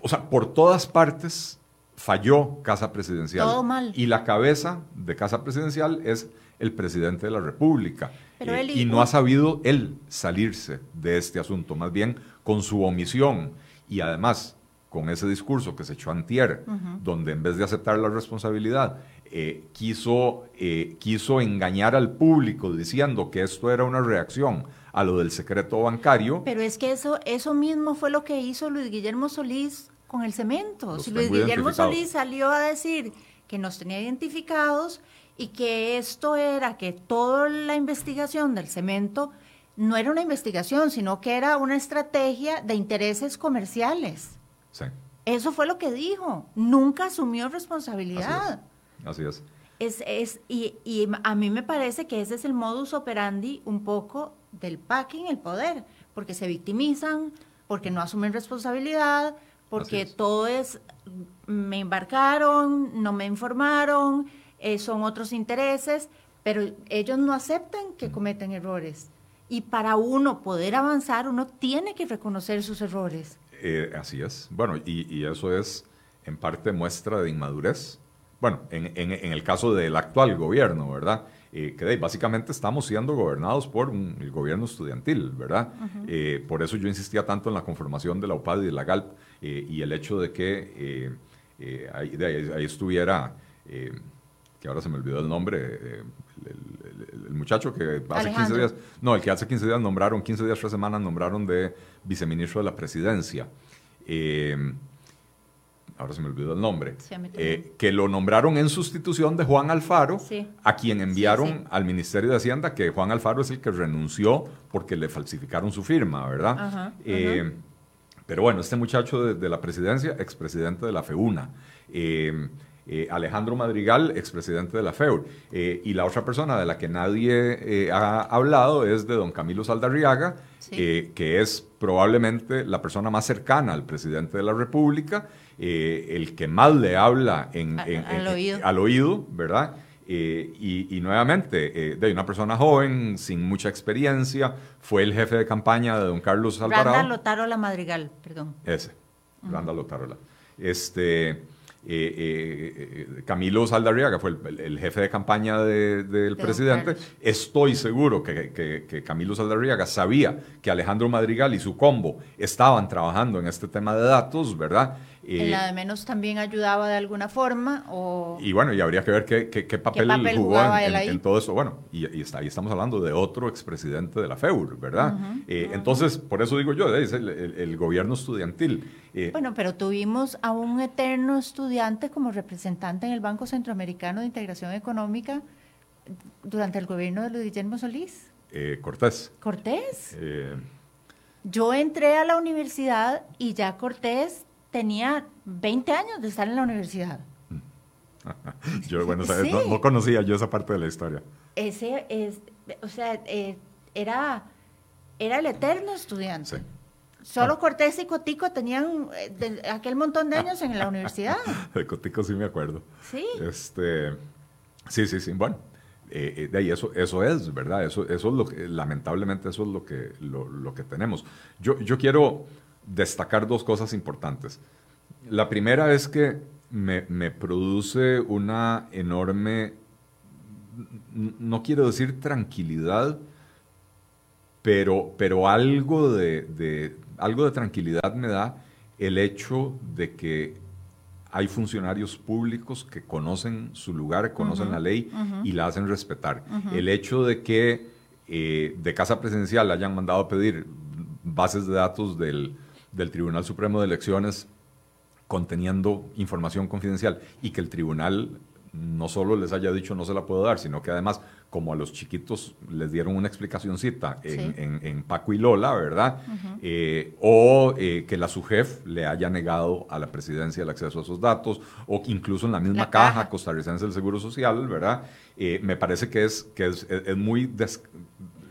o sea, por todas partes falló Casa Presidencial. Todo mal. Y la cabeza de Casa Presidencial es el presidente de la República. y no ha sabido él salirse de este asunto, más bien con su omisión. Y además, con ese discurso que se echó antier, donde en vez de aceptar la responsabilidad, eh, quiso, eh, quiso engañar al público diciendo que esto era una reacción a lo del secreto bancario. Pero es que eso, eso mismo fue lo que hizo Luis Guillermo Solís con el cemento. Si Luis Guillermo Solís salió a decir que nos tenía identificados y que esto era que toda la investigación del cemento no era una investigación, sino que era una estrategia de intereses comerciales. Eso fue lo que dijo. Nunca asumió responsabilidad. Así es. es. y, a mí me parece que ese es el modus operandi un poco del packing, el poder, porque se victimizan, porque no asumen responsabilidad, porque todo es, me embarcaron, no me informaron, eh, son otros intereses, pero ellos no aceptan que cometen errores. Y para uno poder avanzar, uno tiene que reconocer sus errores. Eh, así es. Bueno, y, eso es en parte muestra de inmadurez. Bueno, en, el caso del actual gobierno, ¿verdad? Eh, que básicamente estamos siendo gobernados por el gobierno estudiantil, ¿verdad? Eh, por eso yo insistía tanto en la conformación de la UPAD y de la GALP y el hecho de que ahí, ahí, estuviera, que ahora se me olvidó el nombre, el, muchacho que hace 15 días, no, el que hace 15 días nombraron, 15 días, tres semanas nombraron de viceministro de la presidencia. Eh, ahora se me olvidó el nombre, eh, que lo nombraron en sustitución de Juan Alfaro, a quien enviaron al Ministerio de Hacienda, que Juan Alfaro es el que renunció porque le falsificaron su firma, ¿verdad? Eh, pero bueno, este muchacho de, la presidencia, expresidente de la FEUNA. Eh, Alejandro Madrigal, expresidente de la FEUR. y la otra persona de la que nadie ha hablado es de don Camilo Saldarriaga, que es probablemente la persona más cercana al presidente de la República eh, el que más le habla en, al, oído. ¿verdad? Eh, y, nuevamente, eh, de una persona joven, sin mucha experiencia, fue el jefe de campaña de don Carlos Alvarado. Randa Lotarola Madrigal, perdón. Ese, Randa Lotarola. Este, Camilo Saldarriaga fue el, jefe de campaña del presidente. Estoy seguro que, que, Camilo Saldarriaga sabía que Alejandro Madrigal y su combo estaban trabajando en este tema de datos, ¿verdad? En la de menos también ayudaba de alguna forma. O, y bueno, y habría que ver qué, qué, papel, jugó en, todo eso. Bueno, y, está, ahí estamos hablando de otro expresidente de la FEUR, ¿verdad? Eh, entonces, por eso digo yo, es el, gobierno estudiantil. Eh, bueno, pero tuvimos a un eterno estudiante como representante en el Banco Centroamericano de Integración Económica durante el gobierno de Luis Guillermo Solís. Eh, Cortés. Cortés. Yo entré a la universidad y ya Cortés tenía 20 años de estar en la universidad. yo, bueno, no, conocía yo esa parte de la historia. Ese es, o sea, eh, era, era el eterno estudiante. Solo Cortés y Cotico tenían eh, aquel montón de años en la universidad. de Cotico sí me acuerdo. Sí. Este, sí, sí, sí. Bueno, eh, de ahí eso, eso es, ¿verdad? Eso, eso es lo que, lamentablemente, eso es lo que, lo, lo que tenemos. Yo, yo quiero destacar dos cosas importantes. La primera es que me, produce una enorme, no quiero decir tranquilidad, pero, pero algo, de, algo de tranquilidad me da el hecho de que hay funcionarios públicos que conocen su lugar, conocen la ley y la hacen respetar. El hecho de que eh, de Casa Presidencial hayan mandado a pedir bases de datos del, del Tribunal Supremo de Elecciones conteniendo información confidencial y que el tribunal no solo les haya dicho no se la puedo dar, sino que además, como a los chiquitos les dieron una explicacióncita en, en, Paco y Lola, ¿verdad? Eh, o eh, que la SUJEF le haya negado a la presidencia el acceso a esos datos, o incluso en la misma caja, costarricense del Seguro Social, ¿verdad? Eh, me parece que es, que es, muy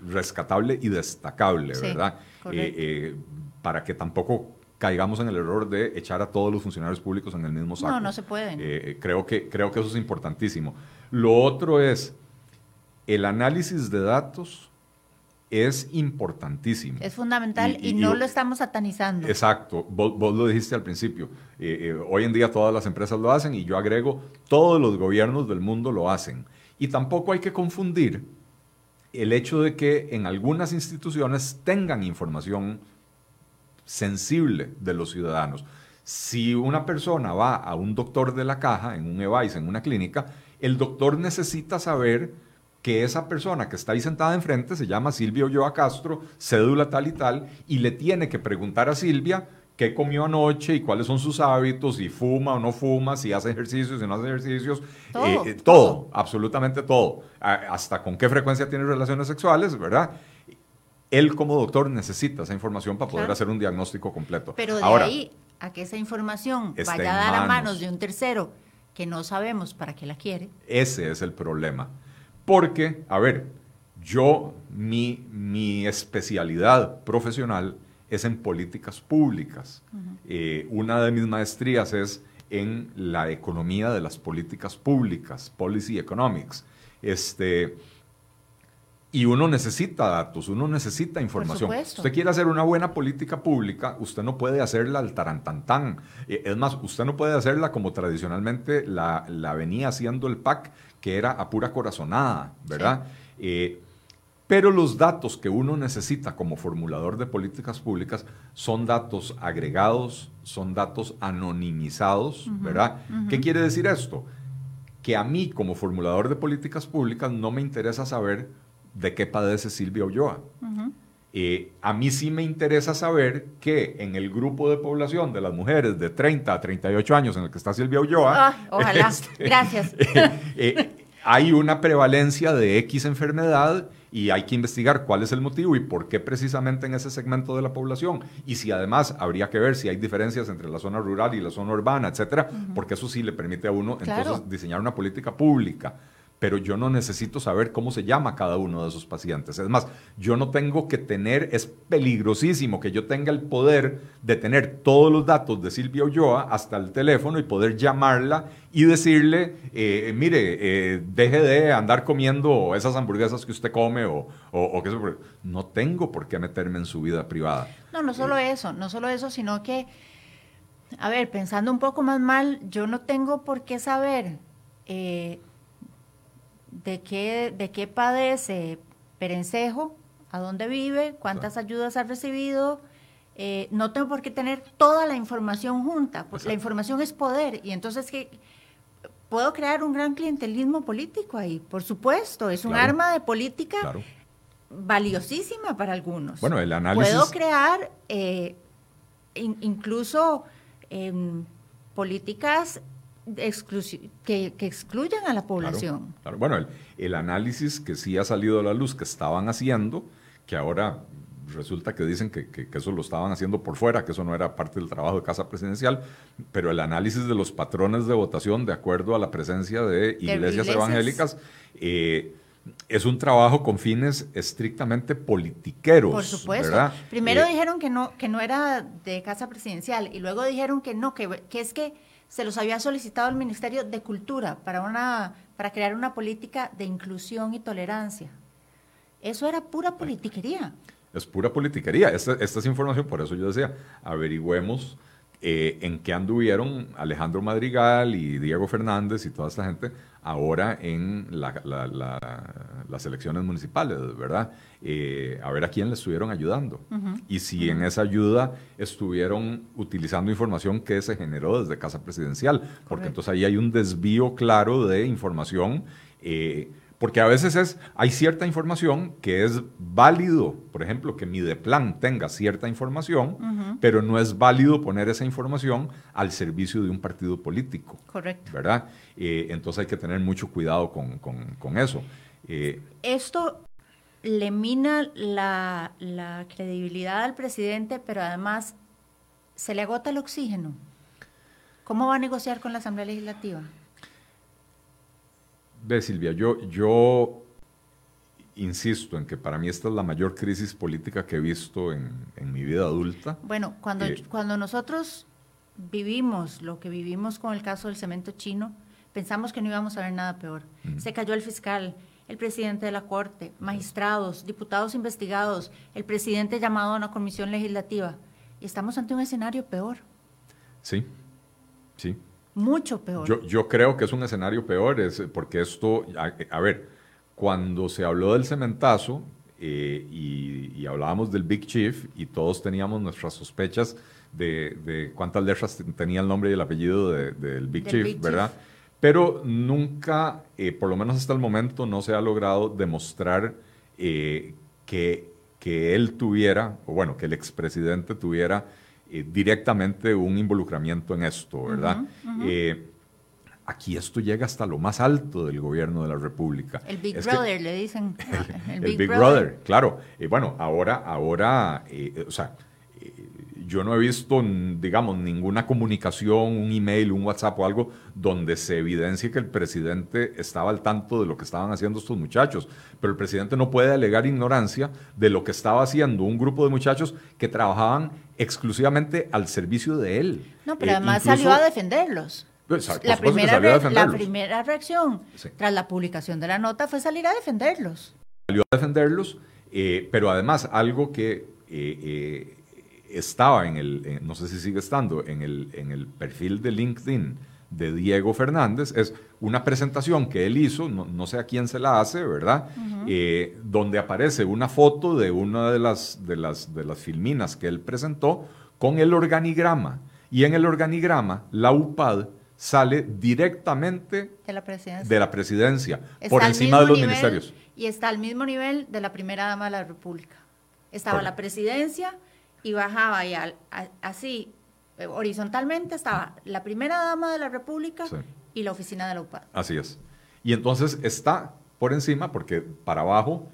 rescatable y destacable, ¿verdad? Para que tampoco caigamos en el error de echar a todos los funcionarios públicos en el mismo saco. No, no se pueden. Eh, creo, que, creo que eso es importantísimo. Lo otro es, el análisis de datos es importantísimo. Es fundamental y, no lo estamos satanizando. Exacto, vos, lo dijiste al principio. Eh, eh, hoy en día todas las empresas lo hacen y yo agrego, todos los gobiernos del mundo lo hacen. Y tampoco hay que confundir el hecho de que en algunas instituciones tengan información sensible de los ciudadanos. Si una persona va a un doctor de la caja, en un EVAIS, en una clínica, el doctor necesita saber que esa persona que está ahí sentada enfrente se llama Silvia Olloa Castro, cédula tal y tal, y le tiene que preguntar a Silvia qué comió anoche y cuáles son sus hábitos, si fuma o no fuma, si hace ejercicios, si no hace ejercicios, todo, eh, eh, todo absolutamente todo, hasta con qué frecuencia tiene relaciones sexuales, ¿verdad? Él como doctor necesita esa información para poder hacer un diagnóstico completo. Pero de ahí a que esa información vaya a dar a manos de un tercero que no sabemos para qué la quiere. Ese es el problema. Porque, a ver, yo, mi, mi especialidad profesional es en políticas públicas. Eh, una de mis maestrías es en la economía de las políticas públicas, Policy Economics. Este, y uno necesita datos, uno necesita información. Usted quiere hacer una buena política pública, usted no puede hacerla al tarantantán. Eh, es más, usted no puede hacerla como tradicionalmente la, venía haciendo el PAC, que era a pura corazonada, ¿verdad? Eh, pero los datos que uno necesita como formulador de políticas públicas son datos agregados, son datos anonimizados, ¿verdad? ¿Qué quiere decir esto? Que a mí como formulador de políticas públicas no me interesa saber de qué padece Silvia Ulloa. Eh, a mí sí me interesa saber que en el grupo de población de las mujeres de 30 a 38 años en el que está Silvia Ulloa, ah, ojalá, este, gracias. Eh, hay una prevalencia de X enfermedad y hay que investigar cuál es el motivo y por qué precisamente en ese segmento de la población. Y si además habría que ver si hay diferencias entre la zona rural y la zona urbana, etcétera, porque eso sí le permite a uno entonces diseñar una política pública pero yo no necesito saber cómo se llama cada uno de esos pacientes. Es más, yo no tengo que tener, es peligrosísimo que yo tenga el poder de tener todos los datos de Silvia Ulloa hasta el teléfono y poder llamarla y decirle, eh, mire, eh, deje de andar comiendo esas hamburguesas que usted come o, o, que eso. No tengo por qué meterme en su vida privada. No, no solo eso, no solo eso, sino que, a ver, pensando un poco más mal, yo no tengo por qué saber. Eh, de qué, de qué padece Perencejo, a dónde vive, cuántas ayudas ha recibido. Eh, no tengo por qué tener toda la información junta, porque la información es poder. Y entonces que puedo crear un gran clientelismo político ahí, por supuesto, es un arma de política valiosísima para algunos. Bueno, el análisis... Puedo crear eh, incluso em, políticas que, que, excluyan a la población. Bueno, el, análisis que sí ha salido a la luz que estaban haciendo, que ahora resulta que dicen que, que, eso lo estaban haciendo por fuera, que eso no era parte del trabajo de Casa Presidencial, pero el análisis de los patrones de votación de acuerdo a la presencia de iglesias, evangélicas eh, es un trabajo con fines estrictamente politiqueros. Por supuesto. Primero eh, dijeron que no, que no era de Casa Presidencial y luego dijeron que no, que, que es que se los había solicitado el Ministerio de Cultura para, una, para crear una política de inclusión y tolerancia. Eso era pura politiquería. Es pura politiquería. Esta, esta es información, por eso yo decía, averigüemos eh, en qué anduvieron Alejandro Madrigal y Diego Fernández y toda esta gente ahora en las elecciones municipales, ¿verdad? Eh, a ver a quién le estuvieron ayudando. Y si en esa ayuda estuvieron utilizando información que se generó desde Casa Presidencial, porque entonces ahí hay un desvío claro de información. Eh, porque a veces es, hay cierta información que es válido, por ejemplo, que mi plan tenga cierta información, pero no es válido poner esa información al servicio de un partido político. Correcto. ¿Verdad? Eh, entonces hay que tener mucho cuidado con, eso. Eh, Esto le mina la, la credibilidad al presidente, pero además se le agota el oxígeno. ¿Cómo va a negociar con la Asamblea Legislativa? Ve, Silvia, yo, yo insisto en que para mí esta es la mayor crisis política que he visto en, mi vida adulta. Bueno, cuando, eh, cuando nosotros vivimos lo que vivimos con el caso del cemento chino, pensamos que no íbamos a ver nada peor. Se cayó el fiscal, el presidente de la Corte, magistrados, diputados investigados, el presidente llamado a una comisión legislativa. Y estamos ante un escenario peor. Sí, sí. Mucho peor. Yo, yo creo que es un escenario peor, es porque esto, a, ver, cuando se habló del cementazo eh, y, hablábamos del Big Chief y todos teníamos nuestras sospechas de, cuántas letras tenía el nombre y el apellido del Big, Chief, ¿verdad? Pero nunca, eh, por lo menos hasta el momento, no se ha logrado demostrar eh, que, que él tuviera, o bueno, que el expresidente tuviera eh, directamente un involucramiento en esto, ¿verdad? Eh, aquí esto llega hasta lo más alto del gobierno de la República. El Big Brother, le dicen. El, Big, Brother. claro. Y bueno, ahora, ahora, o sea, yo no he visto, digamos, ninguna comunicación, un email, un WhatsApp o algo donde se evidencie que el presidente estaba al tanto de lo que estaban haciendo estos muchachos. Pero el presidente no puede alegar ignorancia de lo que estaba haciendo un grupo de muchachos que trabajaban exclusivamente al servicio de él. No, pero eh, además salió a defenderlos. Pues, la, primera la primera reacción tras la publicación de la nota fue salir a defenderlos. Salió a defenderlos, eh, pero además algo que eh, estaba en el, no sé si sigue estando, en el, en el perfil de LinkedIn de Diego Fernández, es una presentación que él hizo, no, sé a quién se la hace, ¿verdad? Eh, donde aparece una foto de una de las, de, las, de las filminas que él presentó con el organigrama. Y en el organigrama, la UPAD sale directamente de la presidencia, de la presidencia por encima de los ministerios. Y está al mismo nivel de la primera dama de la República Estaba la presidencia y bajaba y así, eh, horizontalmente, estaba la primera dama de la República y la oficina de la UPAD. Así es. Y entonces está por encima, porque para abajo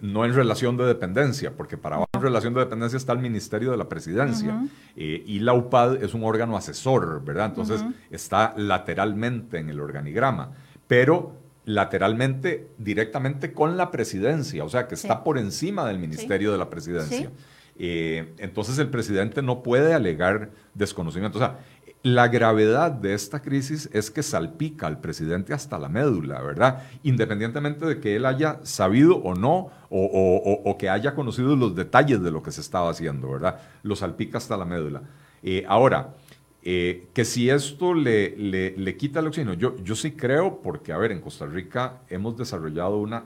no en relación de dependencia, porque para abajo en relación de dependencia está el Ministerio de la Presidencia eh, y la UPAD es un órgano asesor, ¿verdad? Entonces está lateralmente en el organigrama, pero lateralmente directamente con la presidencia, o sea que está por encima del Ministerio de la Presidencia. Eh, entonces el presidente no puede alegar desconocimiento. O sea, la gravedad de esta crisis es que salpica al presidente hasta la médula, ¿verdad? Independientemente de que él haya sabido o no, o, que haya conocido los detalles de lo que se estaba haciendo, ¿verdad? Lo salpica hasta la médula. Eh, ahora, eh, que si esto le, le, quita el oxígeno, yo, yo sí creo, porque, a ver, en Costa Rica hemos desarrollado una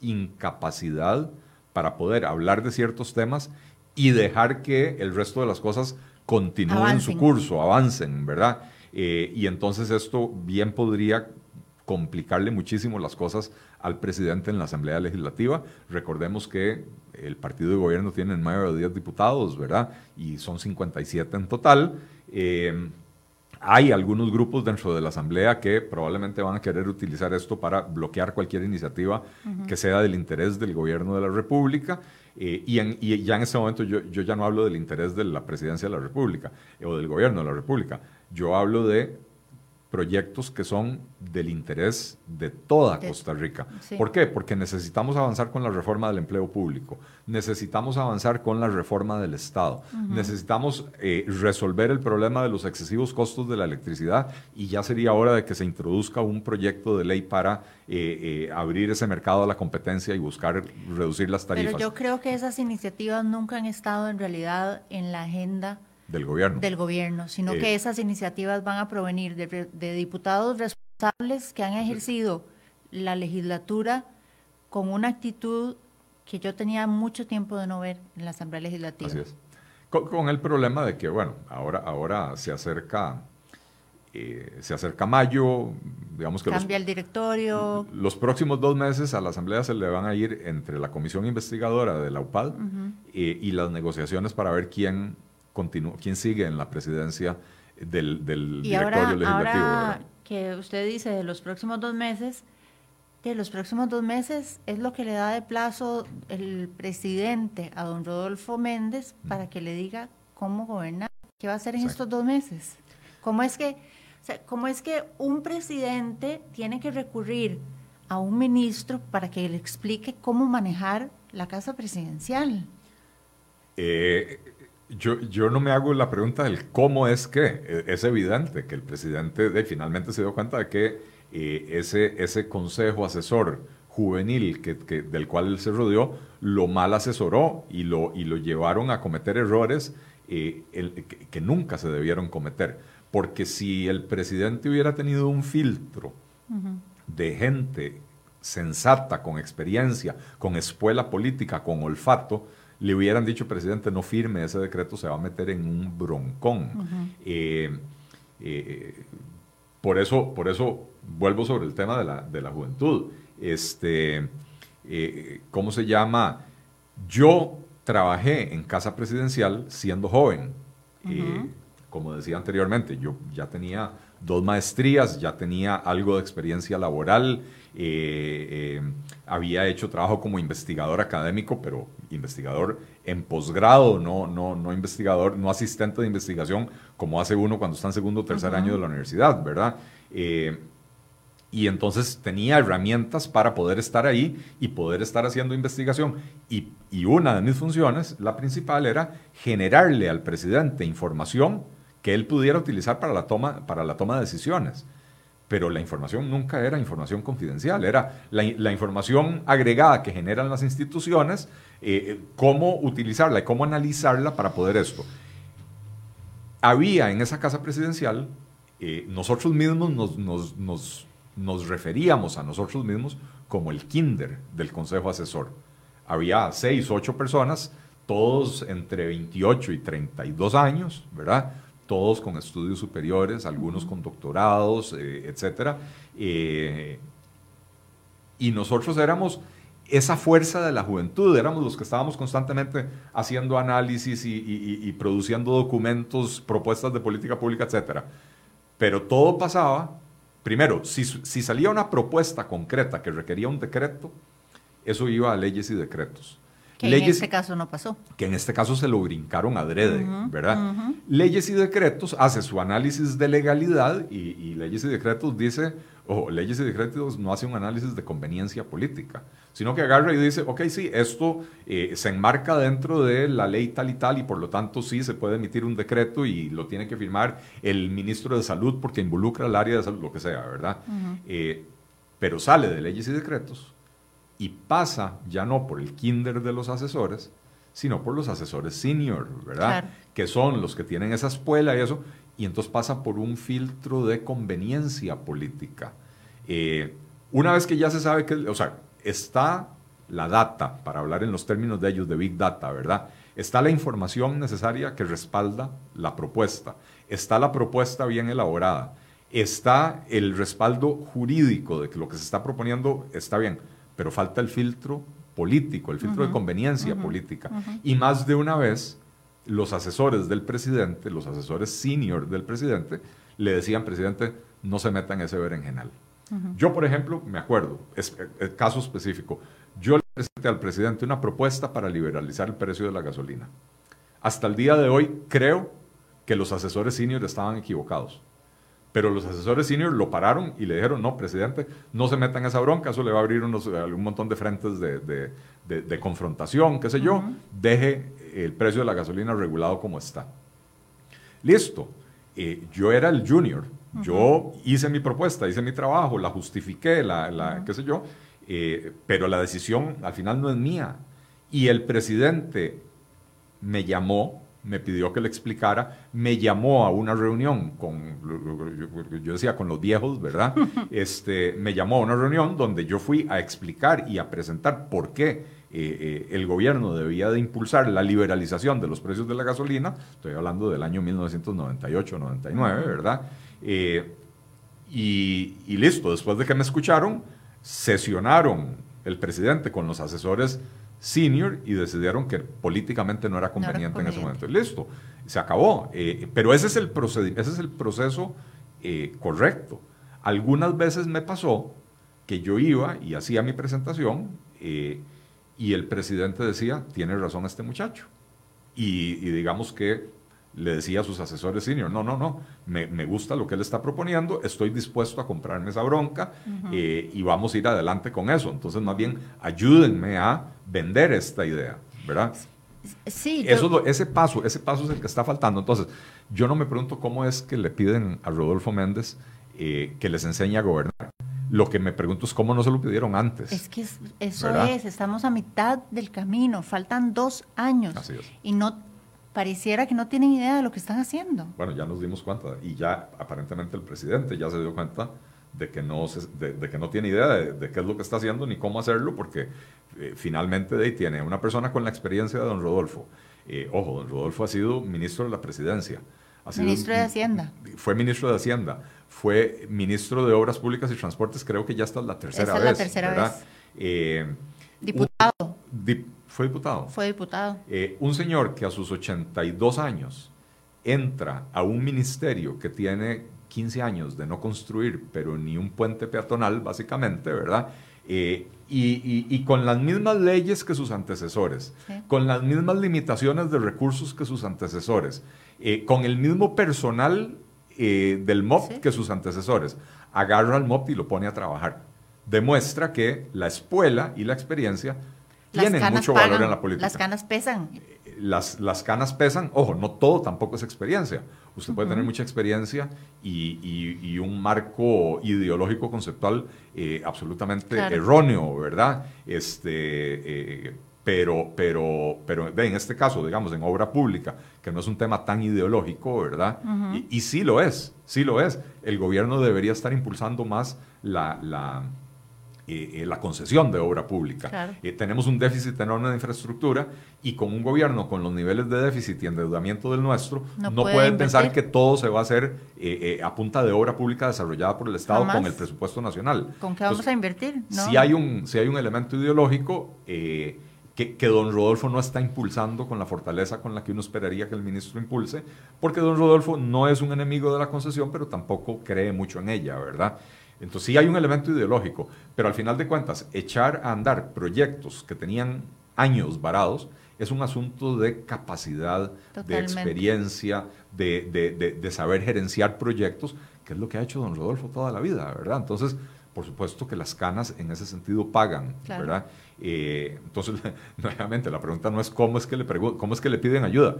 incapacidad para poder hablar de ciertos temas y dejar que el resto de las cosas continúen su curso, avancen, ¿verdad? Eh, y entonces esto bien podría complicarle muchísimo las cosas al presidente en la Asamblea Legislativa. Recordemos que el partido de gobierno tiene más de 10 diputados, ¿verdad? Y son 57 en total. Eh, hay algunos grupos dentro de la Asamblea que probablemente van a querer utilizar esto para bloquear cualquier iniciativa que sea del interés del gobierno de la República. Eh, y, ya en este momento yo, yo, ya no hablo del interés de la presidencia de la República eh, o del gobierno de la República. Yo hablo de proyectos que son del interés de toda Costa Rica. ¿Por qué? Porque necesitamos avanzar con la reforma del empleo público, necesitamos avanzar con la reforma del Estado, necesitamos eh, resolver el problema de los excesivos costos de la electricidad y ya sería hora de que se introduzca un proyecto de ley para eh, eh, abrir ese mercado a la competencia y buscar reducir las tarifas. Pero yo creo que esas iniciativas nunca han estado en realidad en la agenda del gobierno. Del gobierno, sino que eh, esas iniciativas van a provenir de, diputados responsables que han ejercido la legislatura con una actitud que yo tenía mucho tiempo de no ver en la Asamblea Legislativa. Así es. Con, el problema de que, bueno, ahora, ahora se acerca... Eh, se acerca mayo, digamos que... Cambia el directorio. Los próximos dos meses a la Asamblea se le van a ir entre la comisión investigadora de la UPAD eh, y las negociaciones para ver quién quién sigue en la presidencia del, del directorio legislativo. Ahora que usted dice de los próximos dos meses, de los próximos dos meses es lo que le da de plazo el presidente a don Rodolfo Méndez para que le diga cómo gobernar, qué va a hacer en estos dos meses. ¿Cómo es que, cómo es que un presidente tiene que recurrir a un ministro para que le explique cómo manejar la casa presidencial? Eh, yo, yo no me hago la pregunta del cómo es que. E, es evidente que el presidente de, finalmente se dio cuenta de que eh, ese, ese consejo asesor juvenil que, del cual él se rodeó lo mal asesoró y lo, y lo llevaron a cometer errores eh, que, nunca se debieron cometer. Porque si el presidente hubiera tenido un filtro de gente sensata, con experiencia, con escuela política, con olfato, le hubieran dicho, presidente, no firme ese decreto, se va a meter en un broncón. Eh, eh, por, eso, por eso vuelvo sobre el tema de la, de la juventud. Este, eh, ¿Cómo se llama? Yo trabajé en casa presidencial siendo joven. como decía anteriormente, yo ya tenía dos maestrías, ya tenía algo de experiencia laboral, había hecho trabajo como investigador académico, pero investigador en posgrado, no, no, no investigador, no asistente de investigación, como hace uno cuando está en segundo o tercer año de la universidad, ¿verdad? Eh, y entonces tenía herramientas para poder estar ahí y poder estar haciendo investigación. Y, y, una de mis funciones, la principal, era generarle al presidente información que él pudiera utilizar para la toma, para la toma de decisiones pero la información nunca era información confidencial, era la, información agregada que generan las instituciones, eh, cómo utilizarla y cómo analizarla para poder esto. Había en esa casa presidencial, eh, nosotros mismos nos, nos, referíamos a nosotros mismos como el kinder del Consejo Asesor. Había seis, ocho personas, todos entre 28 y 32 años, ¿verdad? Todos con estudios superiores, algunos con doctorados, eh, etcétera. Eh, y nosotros éramos esa fuerza de la juventud, éramos los que estábamos constantemente haciendo análisis y, produciendo documentos, propuestas de política pública, etc. Pero todo pasaba, primero, si, si salía una propuesta concreta que requería un decreto, eso iba a leyes y decretos. Que en este caso no pasó. Que en este caso se lo brincaron adrede, ¿verdad? Leyes y decretos hace su análisis de legalidad y, leyes y decretos dice, o leyes y decretos no hace un análisis de conveniencia política, sino que agarra y dice, ok, sí, esto eh, se enmarca dentro de la ley tal y tal y por lo tanto sí se puede emitir un decreto y lo tiene que firmar el ministro de salud porque involucra al área de salud, lo que sea, ¿verdad? Eh, pero sale de leyes y decretos y pasa ya no por el kinder de los asesores, sino por los asesores senior, ¿verdad? Que son los que tienen esa espuela y eso, y entonces pasa por un filtro de conveniencia política. Eh, una vez que ya se sabe que, o sea, está la data, para hablar en los términos de ellos, de Big Data, ¿verdad? Está la información necesaria que respalda la propuesta, está la propuesta bien elaborada, está el respaldo jurídico de que lo que se está proponiendo está bien pero falta el filtro político, el filtro de conveniencia política. Y más de una vez, los asesores del presidente, los asesores senior del presidente, le decían, presidente, no se meta en ese berenjenal. Yo, por ejemplo, me acuerdo, es, el caso específico, yo le presenté al presidente una propuesta para liberalizar el precio de la gasolina. Hasta el día de hoy creo que los asesores senior estaban equivocados. Pero los asesores senior lo pararon y le dijeron, no, presidente, no se metan en esa bronca, eso le va a abrir unos, un montón de frentes de, confrontación, qué sé yo, deje el precio de la gasolina regulado como está. Listo, eh, yo era el junior, yo hice mi propuesta, hice mi trabajo, la justifiqué, la, qué sé yo, eh, pero la decisión al final no es mía. Y el presidente me llamó me pidió que le explicara, me llamó a una reunión con, yo decía, con los viejos, ¿verdad? Este, me llamó a una reunión donde yo fui a explicar y a presentar por qué eh, eh, el gobierno debía de impulsar la liberalización de los precios de la gasolina, estoy hablando del año 1998-99, ¿verdad? Eh, y, y listo, después de que me escucharon, sesionaron el presidente con los asesores senior y decidieron que políticamente no era conveniente, en ese momento. Listo, se acabó. Eh, pero ese es el, ese es el proceso eh, correcto. Algunas veces me pasó que yo iba y hacía mi presentación eh, y el presidente decía, tiene razón este muchacho. y digamos que le decía a sus asesores senior, no, no, no, me, gusta lo que él está proponiendo, estoy dispuesto a comprarme esa bronca eh, y vamos a ir adelante con eso. Entonces, más bien, ayúdenme a vender esta idea, ¿verdad? Sí. Eso, ese paso, ese paso es el que está faltando. Entonces, yo no me pregunto cómo es que le piden a Rodolfo Méndez eh, que les enseñe a gobernar. Lo que me pregunto es cómo no se lo pidieron antes. Es que eso es, estamos a mitad del camino, faltan dos años. Así es. Y no pareciera que no tienen idea de lo que están haciendo. Bueno, ya nos dimos cuenta y ya aparentemente el presidente ya se dio cuenta de que no, de, que no tiene idea de, qué es lo que está haciendo ni cómo hacerlo, porque eh, finalmente de ahí tiene una persona con la experiencia de don Rodolfo. Eh, ojo, don Rodolfo ha sido ministro de la presidencia. ministro de Hacienda. Fue ministro de Hacienda. Fue ministro de Obras Públicas y Transportes, creo que ya está la tercera Esa vez. Es la tercera vez. Eh, Diputado. ¿Fue diputado? Fue diputado. Eh, un señor que a sus 82 años entra a un ministerio que tiene 15 años de no construir, pero ni un puente peatonal, básicamente, ¿verdad? Eh, y, con las mismas leyes que sus antecesores, con las mismas limitaciones de recursos que sus antecesores, eh, con el mismo personal del MOP que sus antecesores, agarra al MOP y lo pone a trabajar. Demuestra que la escuela y la experiencia tienen mucho valor en la política. Las canas pesan. Las, las, canas pesan, ojo, no todo tampoco es experiencia. Usted puede tener mucha experiencia y, y, un marco ideológico conceptual eh, absolutamente erróneo, ¿verdad? Este, eh, pero, pero, pero en este caso, digamos, en obra pública, que no es un tema tan ideológico, ¿verdad? y, y, sí lo es, sí lo es. El gobierno debería estar impulsando más la, la eh, eh, la concesión de obra pública. Eh, tenemos un déficit enorme de infraestructura y con un gobierno con los niveles de déficit y endeudamiento del nuestro, no, pueden pensar que todo se va a hacer a punta de obra pública desarrollada por el Estado con el presupuesto nacional. ¿Con qué vamos a invertir? Si, hay un, si hay un elemento ideológico que, que, don Rodolfo no está impulsando con la fortaleza con la que uno esperaría que el ministro impulse, porque don Rodolfo no es un enemigo de la concesión, pero tampoco cree mucho en ella, ¿verdad? Entonces sí hay un elemento ideológico, pero al final de cuentas, echar a andar proyectos que tenían años varados es un asunto de capacidad, de experiencia, de, saber gerenciar proyectos, que es lo que ha hecho don Rodolfo toda la vida, ¿verdad? Entonces, por supuesto que las canas en ese sentido pagan, ¿verdad? Eh, entonces, nuevamente, la pregunta no es cómo es que le, cómo es que le piden ayuda,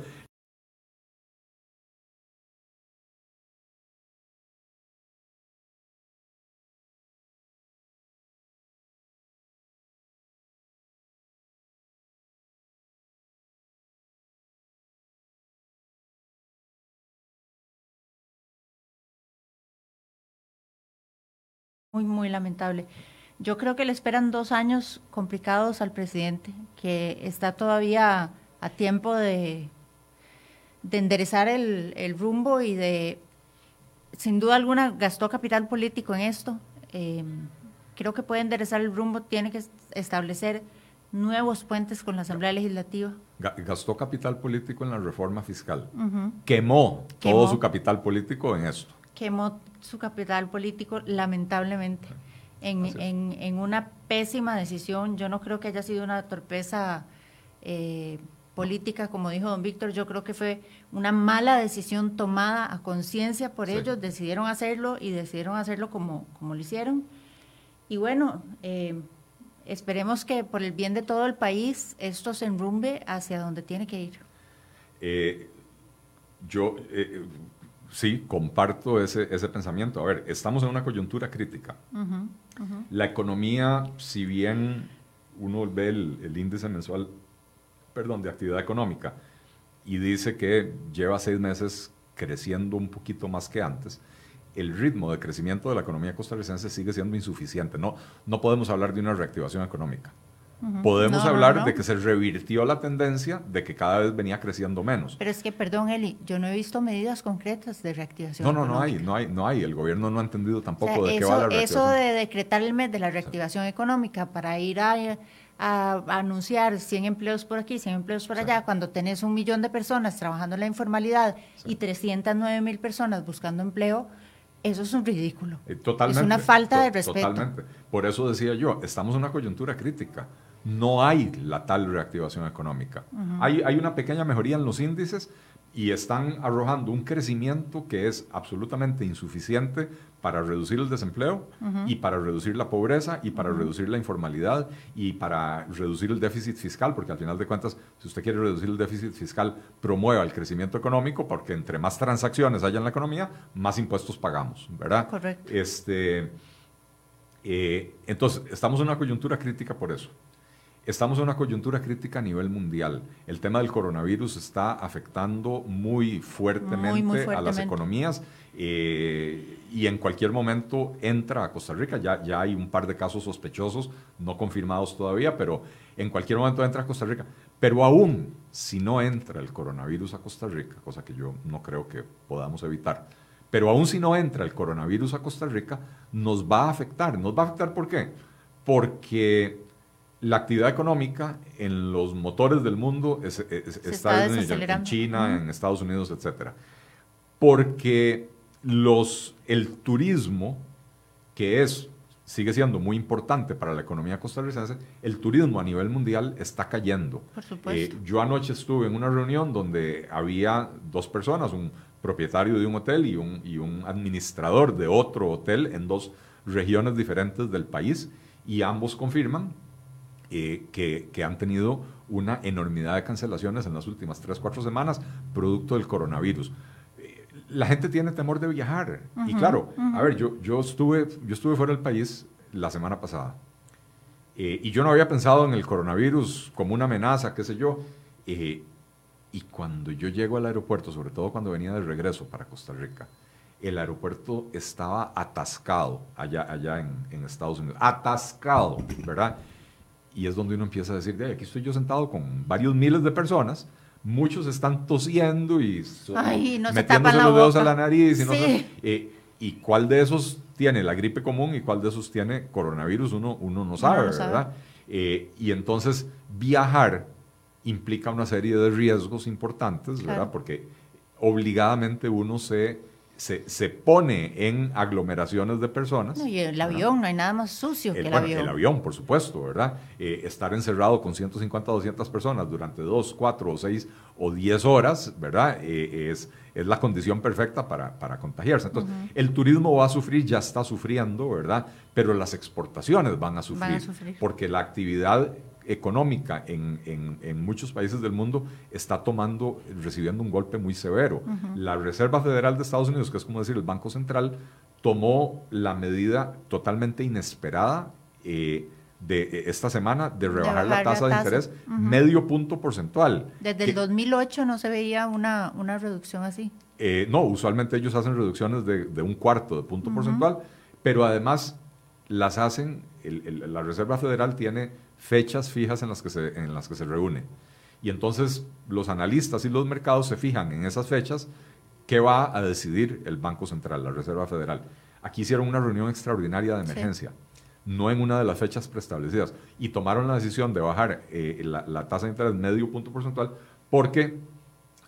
Muy, muy lamentable. Yo creo que le esperan dos años complicados al presidente, que está todavía a tiempo de, de enderezar el, rumbo y de, sin duda alguna, gastó capital político en esto. Em, creo que puede enderezar el rumbo, tiene que establecer nuevos puentes con la Asamblea Legislativa. Gastó capital político en la reforma fiscal. Quemó, todo su capital político en esto. Quemó su capital político, lamentablemente, en, una pésima decisión. Yo no creo que haya sido una torpeza eh, política, como dijo don Víctor, yo creo que fue una mala decisión tomada a conciencia por ellos, decidieron hacerlo y decidieron hacerlo como, como lo hicieron. Y bueno, eh, esperemos que por el bien de todo el país esto se enrumbe hacia donde tiene que ir. Eh, yo sí, comparto ese, ese, pensamiento. A ver, estamos en una coyuntura crítica. La economía, si bien uno ve el, índice mensual, perdón, de actividad económica y dice que lleva seis meses creciendo un poquito más que antes, el ritmo de crecimiento de la economía costarricense sigue siendo insuficiente. No, no podemos hablar de una reactivación económica. Podemos hablar de que se revirtió la tendencia de que cada vez venía creciendo menos. Pero es que, perdón, Eli, yo no he visto medidas concretas de reactivación. No, no, no hay, no hay, no hay. El gobierno no ha entendido tampoco de qué va la reactivación. Eso de decretar el mes de la reactivación económica para ir a, anunciar 100 empleos por aquí, 100 empleos por allá, cuando tenés un millón de personas trabajando en la informalidad y 309 mil personas buscando empleo, eso es un ridículo. totalmente. Es una falta de respeto. Totalmente. Por eso decía yo, estamos en una coyuntura crítica no hay la tal reactivación económica. hay, hay, una pequeña mejoría en los índices y están arrojando un crecimiento que es absolutamente insuficiente para reducir el desempleo y para reducir la pobreza y para reducir la informalidad y para reducir el déficit fiscal, porque al final de cuentas, si usted quiere reducir el déficit fiscal, promueva el crecimiento económico, porque entre más transacciones haya en la economía, más impuestos pagamos, ¿verdad? Correcto. Este, eh, entonces, estamos en una coyuntura crítica por eso. Estamos en una coyuntura crítica a nivel mundial. El tema del coronavirus está afectando muy fuertemente, a las economías eh, y en cualquier momento entra a Costa Rica. Ya, ya hay un par de casos sospechosos, no confirmados todavía, pero en cualquier momento entra a Costa Rica. Pero aún si no entra el coronavirus a Costa Rica, cosa que yo no creo que podamos evitar, pero aún si no entra el coronavirus a Costa Rica, nos va a afectar. ¿Nos va a afectar por qué? Porque la actividad económica en los motores del mundo está, en, China, en Estados Unidos, etc. Porque los, el turismo, que es, sigue siendo muy importante para la economía costarricense, el turismo a nivel mundial está cayendo. Eh, yo anoche estuve en una reunión donde había dos personas, un propietario de un hotel y un, y un administrador de otro hotel en dos regiones diferentes del país, y ambos confirman eh, que, han tenido una enormidad de cancelaciones en las últimas 3, 4 semanas, producto del coronavirus. Eh, la gente tiene temor de viajar. y claro, a ver, yo, yo, estuve, yo estuve fuera del país la semana pasada. Eh, y yo no había pensado en el coronavirus como una amenaza, qué sé yo. y cuando yo llego al aeropuerto, sobre todo cuando venía de regreso para Costa Rica, el aeropuerto estaba atascado allá, allá en, Estados Unidos. Atascado, ¿verdad? Y es donde uno empieza a decir, aquí estoy yo sentado con varios miles de personas, muchos están tosiendo y metiéndose los dedos a la nariz. Y, no eh, ¿Y cuál de esos tiene la gripe común y cuál de esos tiene coronavirus? Uno, uno no sabe, ¿verdad? Eh, y entonces viajar implica una serie de riesgos importantes, ¿verdad? Porque obligadamente uno se se, se, pone en aglomeraciones de personas. y el avión, no hay nada más sucio que el, avión. El avión, por supuesto, ¿verdad? Eh, estar encerrado con 150 o 200 personas durante 2, 4 o 6 o 10 horas, ¿verdad? Eh, es, es la condición perfecta para, para contagiarse. Entonces, el turismo va a sufrir, ya está sufriendo, ¿verdad? Pero las exportaciones van a sufrir, van a sufrir. porque la actividad económica en, en, muchos países del mundo está tomando, recibiendo un golpe muy severo. La Reserva Federal de Estados Unidos, que es como decir el Banco Central, tomó la medida totalmente inesperada eh, de eh, esta semana de rebajar, la, tasa de interés medio punto porcentual. Desde el 2008 no se veía una, una reducción así. Eh, no, usualmente ellos hacen reducciones de, de un cuarto de punto porcentual, pero además las hacen, la Reserva Federal tiene fechas fijas en las que se, en las que se reúne. Y entonces los analistas y los mercados se fijan en esas fechas qué va a decidir el Banco Central, la Reserva Federal. Aquí hicieron una reunión extraordinaria de emergencia, no en una de las fechas preestablecidas, y tomaron la decisión de bajar eh, la, la, tasa de interés medio punto porcentual porque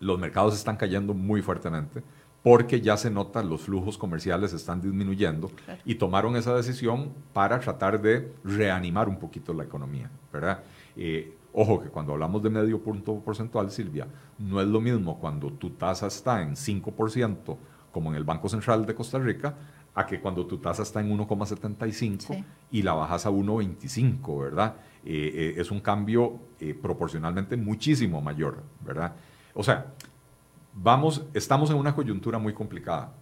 los mercados están cayendo muy fuertemente, porque ya se nota los flujos comerciales están disminuyendo y tomaron esa decisión para tratar de reanimar un poquito la economía, ¿verdad? Eh, ojo que cuando hablamos de medio punto porcentual, Silvia, no es lo mismo cuando tu tasa está en 5%, como en el Banco Central de Costa Rica, a que cuando tu tasa está en 1,75 y la bajas a 1,25, ¿verdad? Eh, eh, es un cambio proporcionalmente muchísimo mayor, ¿verdad? O sea, vamos, estamos en una coyuntura muy complicada,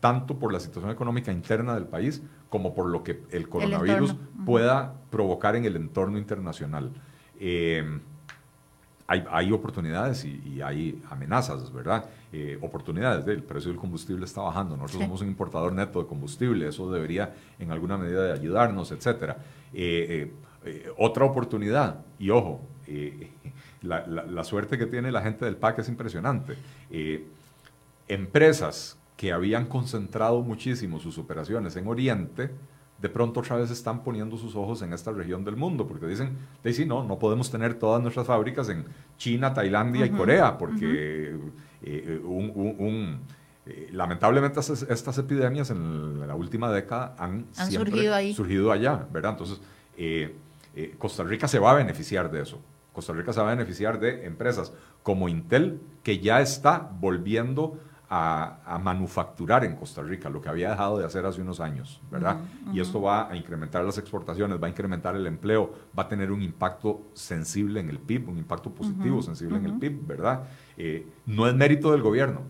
tanto por la situación económica interna del país como por lo que el coronavirus pueda provocar en el entorno internacional. Eh, hay, oportunidades y, hay amenazas, ¿verdad? Eh, oportunidades, el precio del combustible está bajando, nosotros somos un importador neto de combustible, eso debería en alguna medida de ayudarnos, etc. Eh, otra oportunidad, y ojo, la, suerte que tiene la gente del PAC es impresionante. Eh, empresas que habían concentrado muchísimo sus operaciones en Oriente, de pronto otra vez están poniendo sus ojos en esta región del mundo, porque dicen, sí, no, no podemos tener todas nuestras fábricas en China, Tailandia y Corea, porque eh, un, eh, lamentablemente estas, epidemias en la última década han, surgido, ahí. surgido allá, ¿verdad? Entonces, Costa Rica se va a beneficiar de eso. Costa Rica se va a beneficiar de empresas como Intel, que ya está volviendo a, manufacturar en Costa Rica, lo que había dejado de hacer hace unos años, ¿verdad? Y esto va a incrementar las exportaciones, va a incrementar el empleo, va a tener un impacto sensible en el PIB, un impacto positivo, sensible en el PIB, ¿verdad? Eh, no es mérito del gobierno,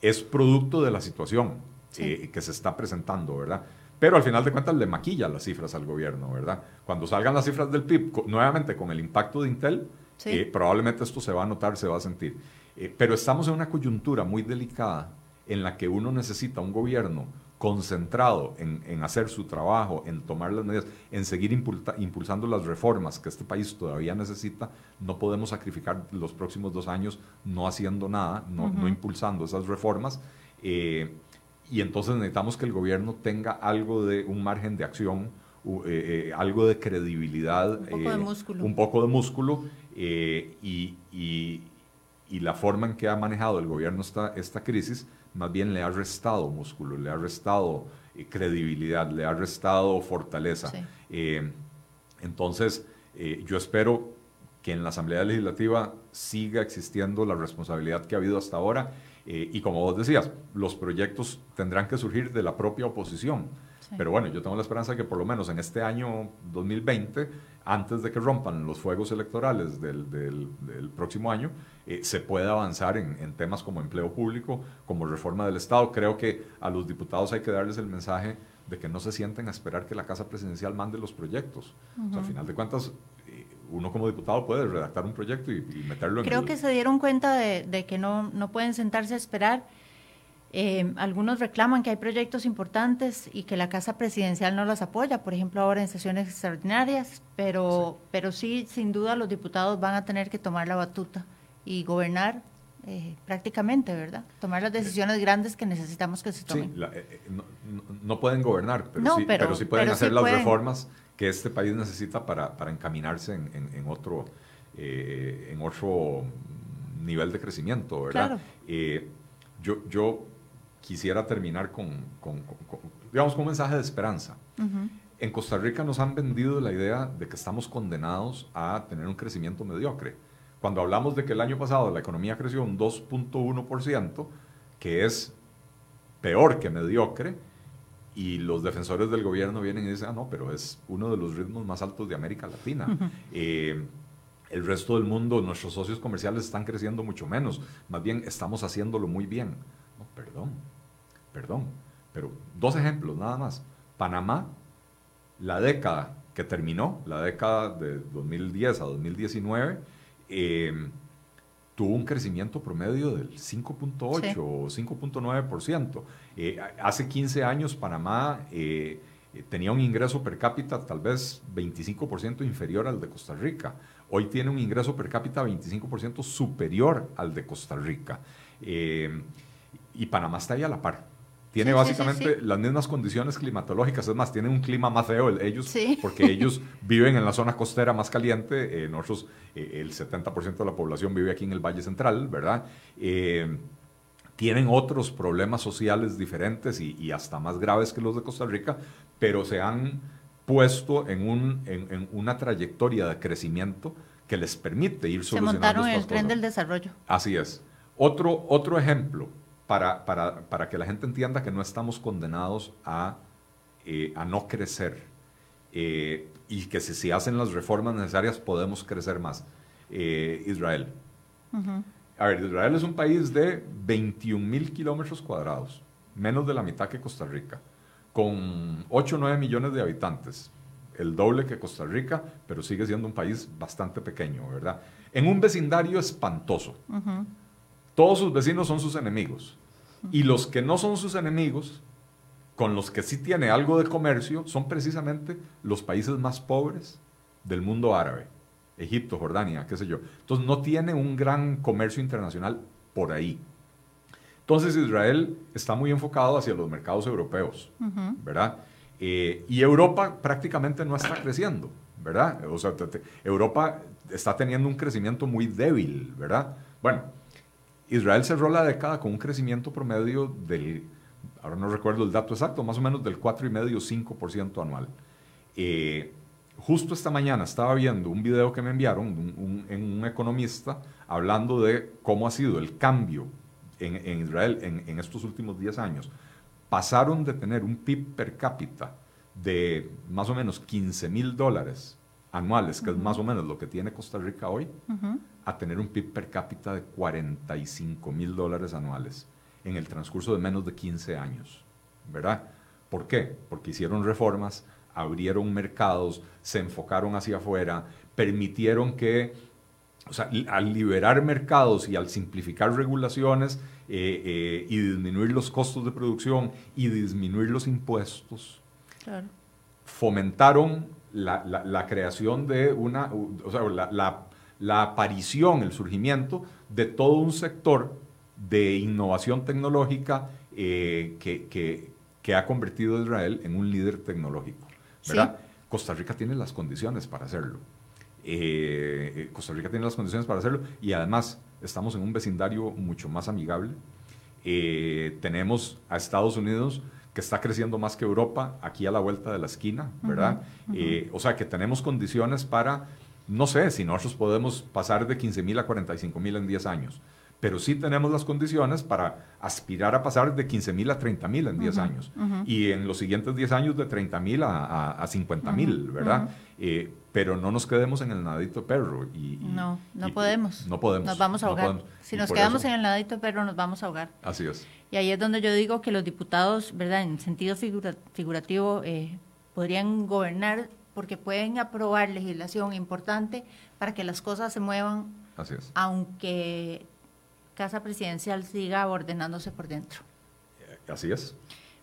es producto de la situación eh, que se está presentando, ¿verdad? Pero al final de cuentas le maquilla las cifras al gobierno, ¿verdad? Cuando salgan las cifras del PIB, nuevamente con el impacto de Intel, eh, probablemente esto se va a notar, se va a sentir. Eh, pero estamos en una coyuntura muy delicada en la que uno necesita un gobierno concentrado en, hacer su trabajo, en tomar las medidas, en seguir impulsando las reformas que este país todavía necesita, no podemos sacrificar los próximos dos años no haciendo nada, no, no impulsando esas reformas. Eh, y entonces necesitamos que el gobierno tenga algo de un margen de acción, eh, eh, algo de credibilidad, un poco de músculo, un poco de músculo y, y, y, la forma en que ha manejado el gobierno esta, esta crisis más bien le ha restado músculo, le ha restado credibilidad, le ha restado fortaleza. entonces, yo espero que en la Asamblea Legislativa siga existiendo la responsabilidad que ha habido hasta ahora eh, y como vos decías, los proyectos tendrán que surgir de la propia oposición. Pero bueno, yo tengo la esperanza que por lo menos en este año 2020, antes de que rompan los fuegos electorales del, del, próximo año, eh, se pueda avanzar en, en, temas como empleo público, como reforma del Estado. Creo que a los diputados hay que darles el mensaje de que no se sienten a esperar que la Casa Presidencial mande los proyectos. al final de cuentas, uno como diputado puede redactar un proyecto y, meterlo en Creo que se dieron cuenta de, que no, no, pueden sentarse a esperar. Eh, algunos reclaman que hay proyectos importantes y que la Casa Presidencial no las apoya, por ejemplo, ahora en sesiones extraordinarias, pero sí, pero sí sin duda, los diputados van a tener que tomar la batuta y gobernar eh, prácticamente, ¿verdad? Tomar las decisiones grandes que necesitamos que se tomen. Sí, eh, no, pueden gobernar, pero, sí, pero, sí, pueden hacer las reformas que este país necesita para, para encaminarse en, en, otro, en otro nivel de crecimiento, ¿verdad? yo, yo quisiera terminar con, digamos, con un mensaje de esperanza. En Costa Rica nos han vendido la idea de que estamos condenados a tener un crecimiento mediocre. Cuando hablamos de que el año pasado la economía creció un 2.1%, que es peor que mediocre, y los defensores del gobierno vienen y dicen, ah, no, pero es uno de los ritmos más altos de América Latina. Eh, el resto del mundo, nuestros socios comerciales están creciendo mucho menos, más bien estamos haciéndolo muy bien. No, perdón, perdón, pero dos ejemplos nada más. Panamá, la década que terminó, la década de 2010 a 2019, eh, tuvo un crecimiento promedio del 5.8 o 5.9%. Eh, hace 15 años Panamá eh, tenía un ingreso per cápita tal vez 25% inferior al de Costa Rica. Hoy tiene un ingreso per cápita 25% superior al de Costa Rica. y Panamá está ahí a la par. Tiene básicamente las mismas condiciones climatológicas, es más, tiene un clima más feo ellos, porque ellos viven en la zona costera más caliente, eh, nosotros, eh, el 70% de la población vive aquí en el Valle Central, ¿verdad? Eh, tienen otros problemas sociales diferentes y, hasta más graves que los de Costa Rica, pero se han puesto en, un, en, una trayectoria de crecimiento que les permite ir solucionando Se montaron el tren del desarrollo. Así es. Otro, otro ejemplo, para, para, para, que la gente entienda que no estamos condenados a, eh, a no crecer eh, y que si se hacen las reformas necesarias podemos crecer más. Eh, Israel. A ver, Israel es un país de 21 mil kilómetros cuadrados, menos de la mitad que Costa Rica, con 8 o 9 millones de habitantes, el doble que Costa Rica, pero sigue siendo un país bastante pequeño, ¿verdad? En un vecindario espantoso. Todos sus vecinos son sus enemigos. Y los que no son sus enemigos, con los que sí tiene algo de comercio, son precisamente los países más pobres del mundo árabe. Egipto, Jordania, qué sé yo. Entonces no tiene un gran comercio internacional por ahí. Entonces Israel está muy enfocado hacia los mercados europeos, ¿verdad? Eh, y Europa prácticamente no está creciendo, ¿verdad? O sea, Europa está teniendo un crecimiento muy débil, ¿verdad? Bueno, Israel cerró la década con un crecimiento promedio del, ahora no recuerdo el dato exacto, más o menos del 4,5-5% anual. Eh, justo esta mañana estaba viendo un video que me enviaron un, un, economista hablando de cómo ha sido el cambio en, Israel en, estos últimos 10 años. Pasaron de tener un PIB per cápita de más o menos 15 mil dólares anuales, que es más o menos lo que tiene Costa Rica hoy, a tener un PIB per cápita de 45 mil dólares anuales en el transcurso de menos de 15 años, ¿verdad? ¿Por qué? Porque hicieron reformas, abrieron mercados, se enfocaron hacia afuera, permitieron que, o sea, al liberar mercados y al simplificar regulaciones eh, eh, y disminuir los costos de producción y disminuir los impuestos, fomentaron la, creación de una, o sea, la la aparición, el surgimiento de todo un sector de innovación tecnológica eh, que, ha convertido a Israel en un líder tecnológico. ¿verdad? Costa Rica tiene las condiciones para hacerlo. Eh, eh, Costa Rica tiene las condiciones para hacerlo y además estamos en un vecindario mucho más amigable. tenemos a Estados Unidos que está creciendo más que Europa, aquí a la vuelta de la esquina, ¿verdad? o sea que tenemos condiciones para no sé si nosotros podemos pasar de 15 mil a 45 mil en 10 años, pero sí tenemos las condiciones para aspirar a pasar de 15 mil a 30 mil en 10 años y en los siguientes 10 años de 30 mil a, a, 50 mil, ¿verdad? Eh, pero no nos quedemos en el nadito perro. Y, no, no podemos. No podemos. Nos vamos a ahogar. si nos quedamos en el nadito perro, nos vamos a ahogar. Así es. Y ahí es donde yo digo que los diputados, ¿verdad? En sentido figurativo, eh, podrían gobernar porque pueden aprobar legislación importante para que las cosas se muevan, aunque Casa Presidencial siga ordenándose por dentro. Así es.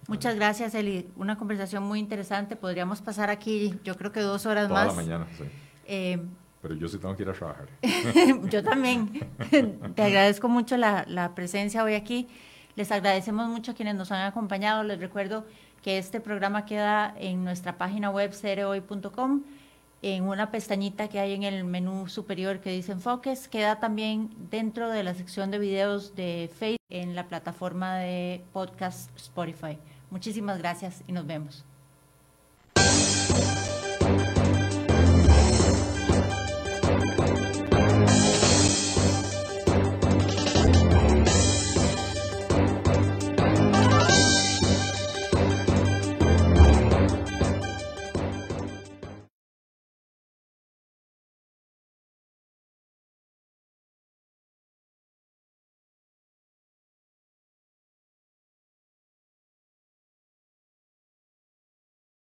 Muchas gracias, Eli. Una conversación muy interesante. Podríamos pasar aquí, yo creo que dos horas Toda más. la mañana, sí. Eh, Pero yo sí tengo que ir a trabajar. yo también. Te agradezco mucho la, la presencia hoy aquí. Les agradecemos mucho a quienes nos han acompañado. Les recuerdo que este programa queda en nuestra página web cereoy.com en una pestañita que hay en el menú superior que dice enfoques, queda también dentro de la sección de videos de Facebook en la plataforma de podcast Spotify. Muchísimas gracias y nos vemos.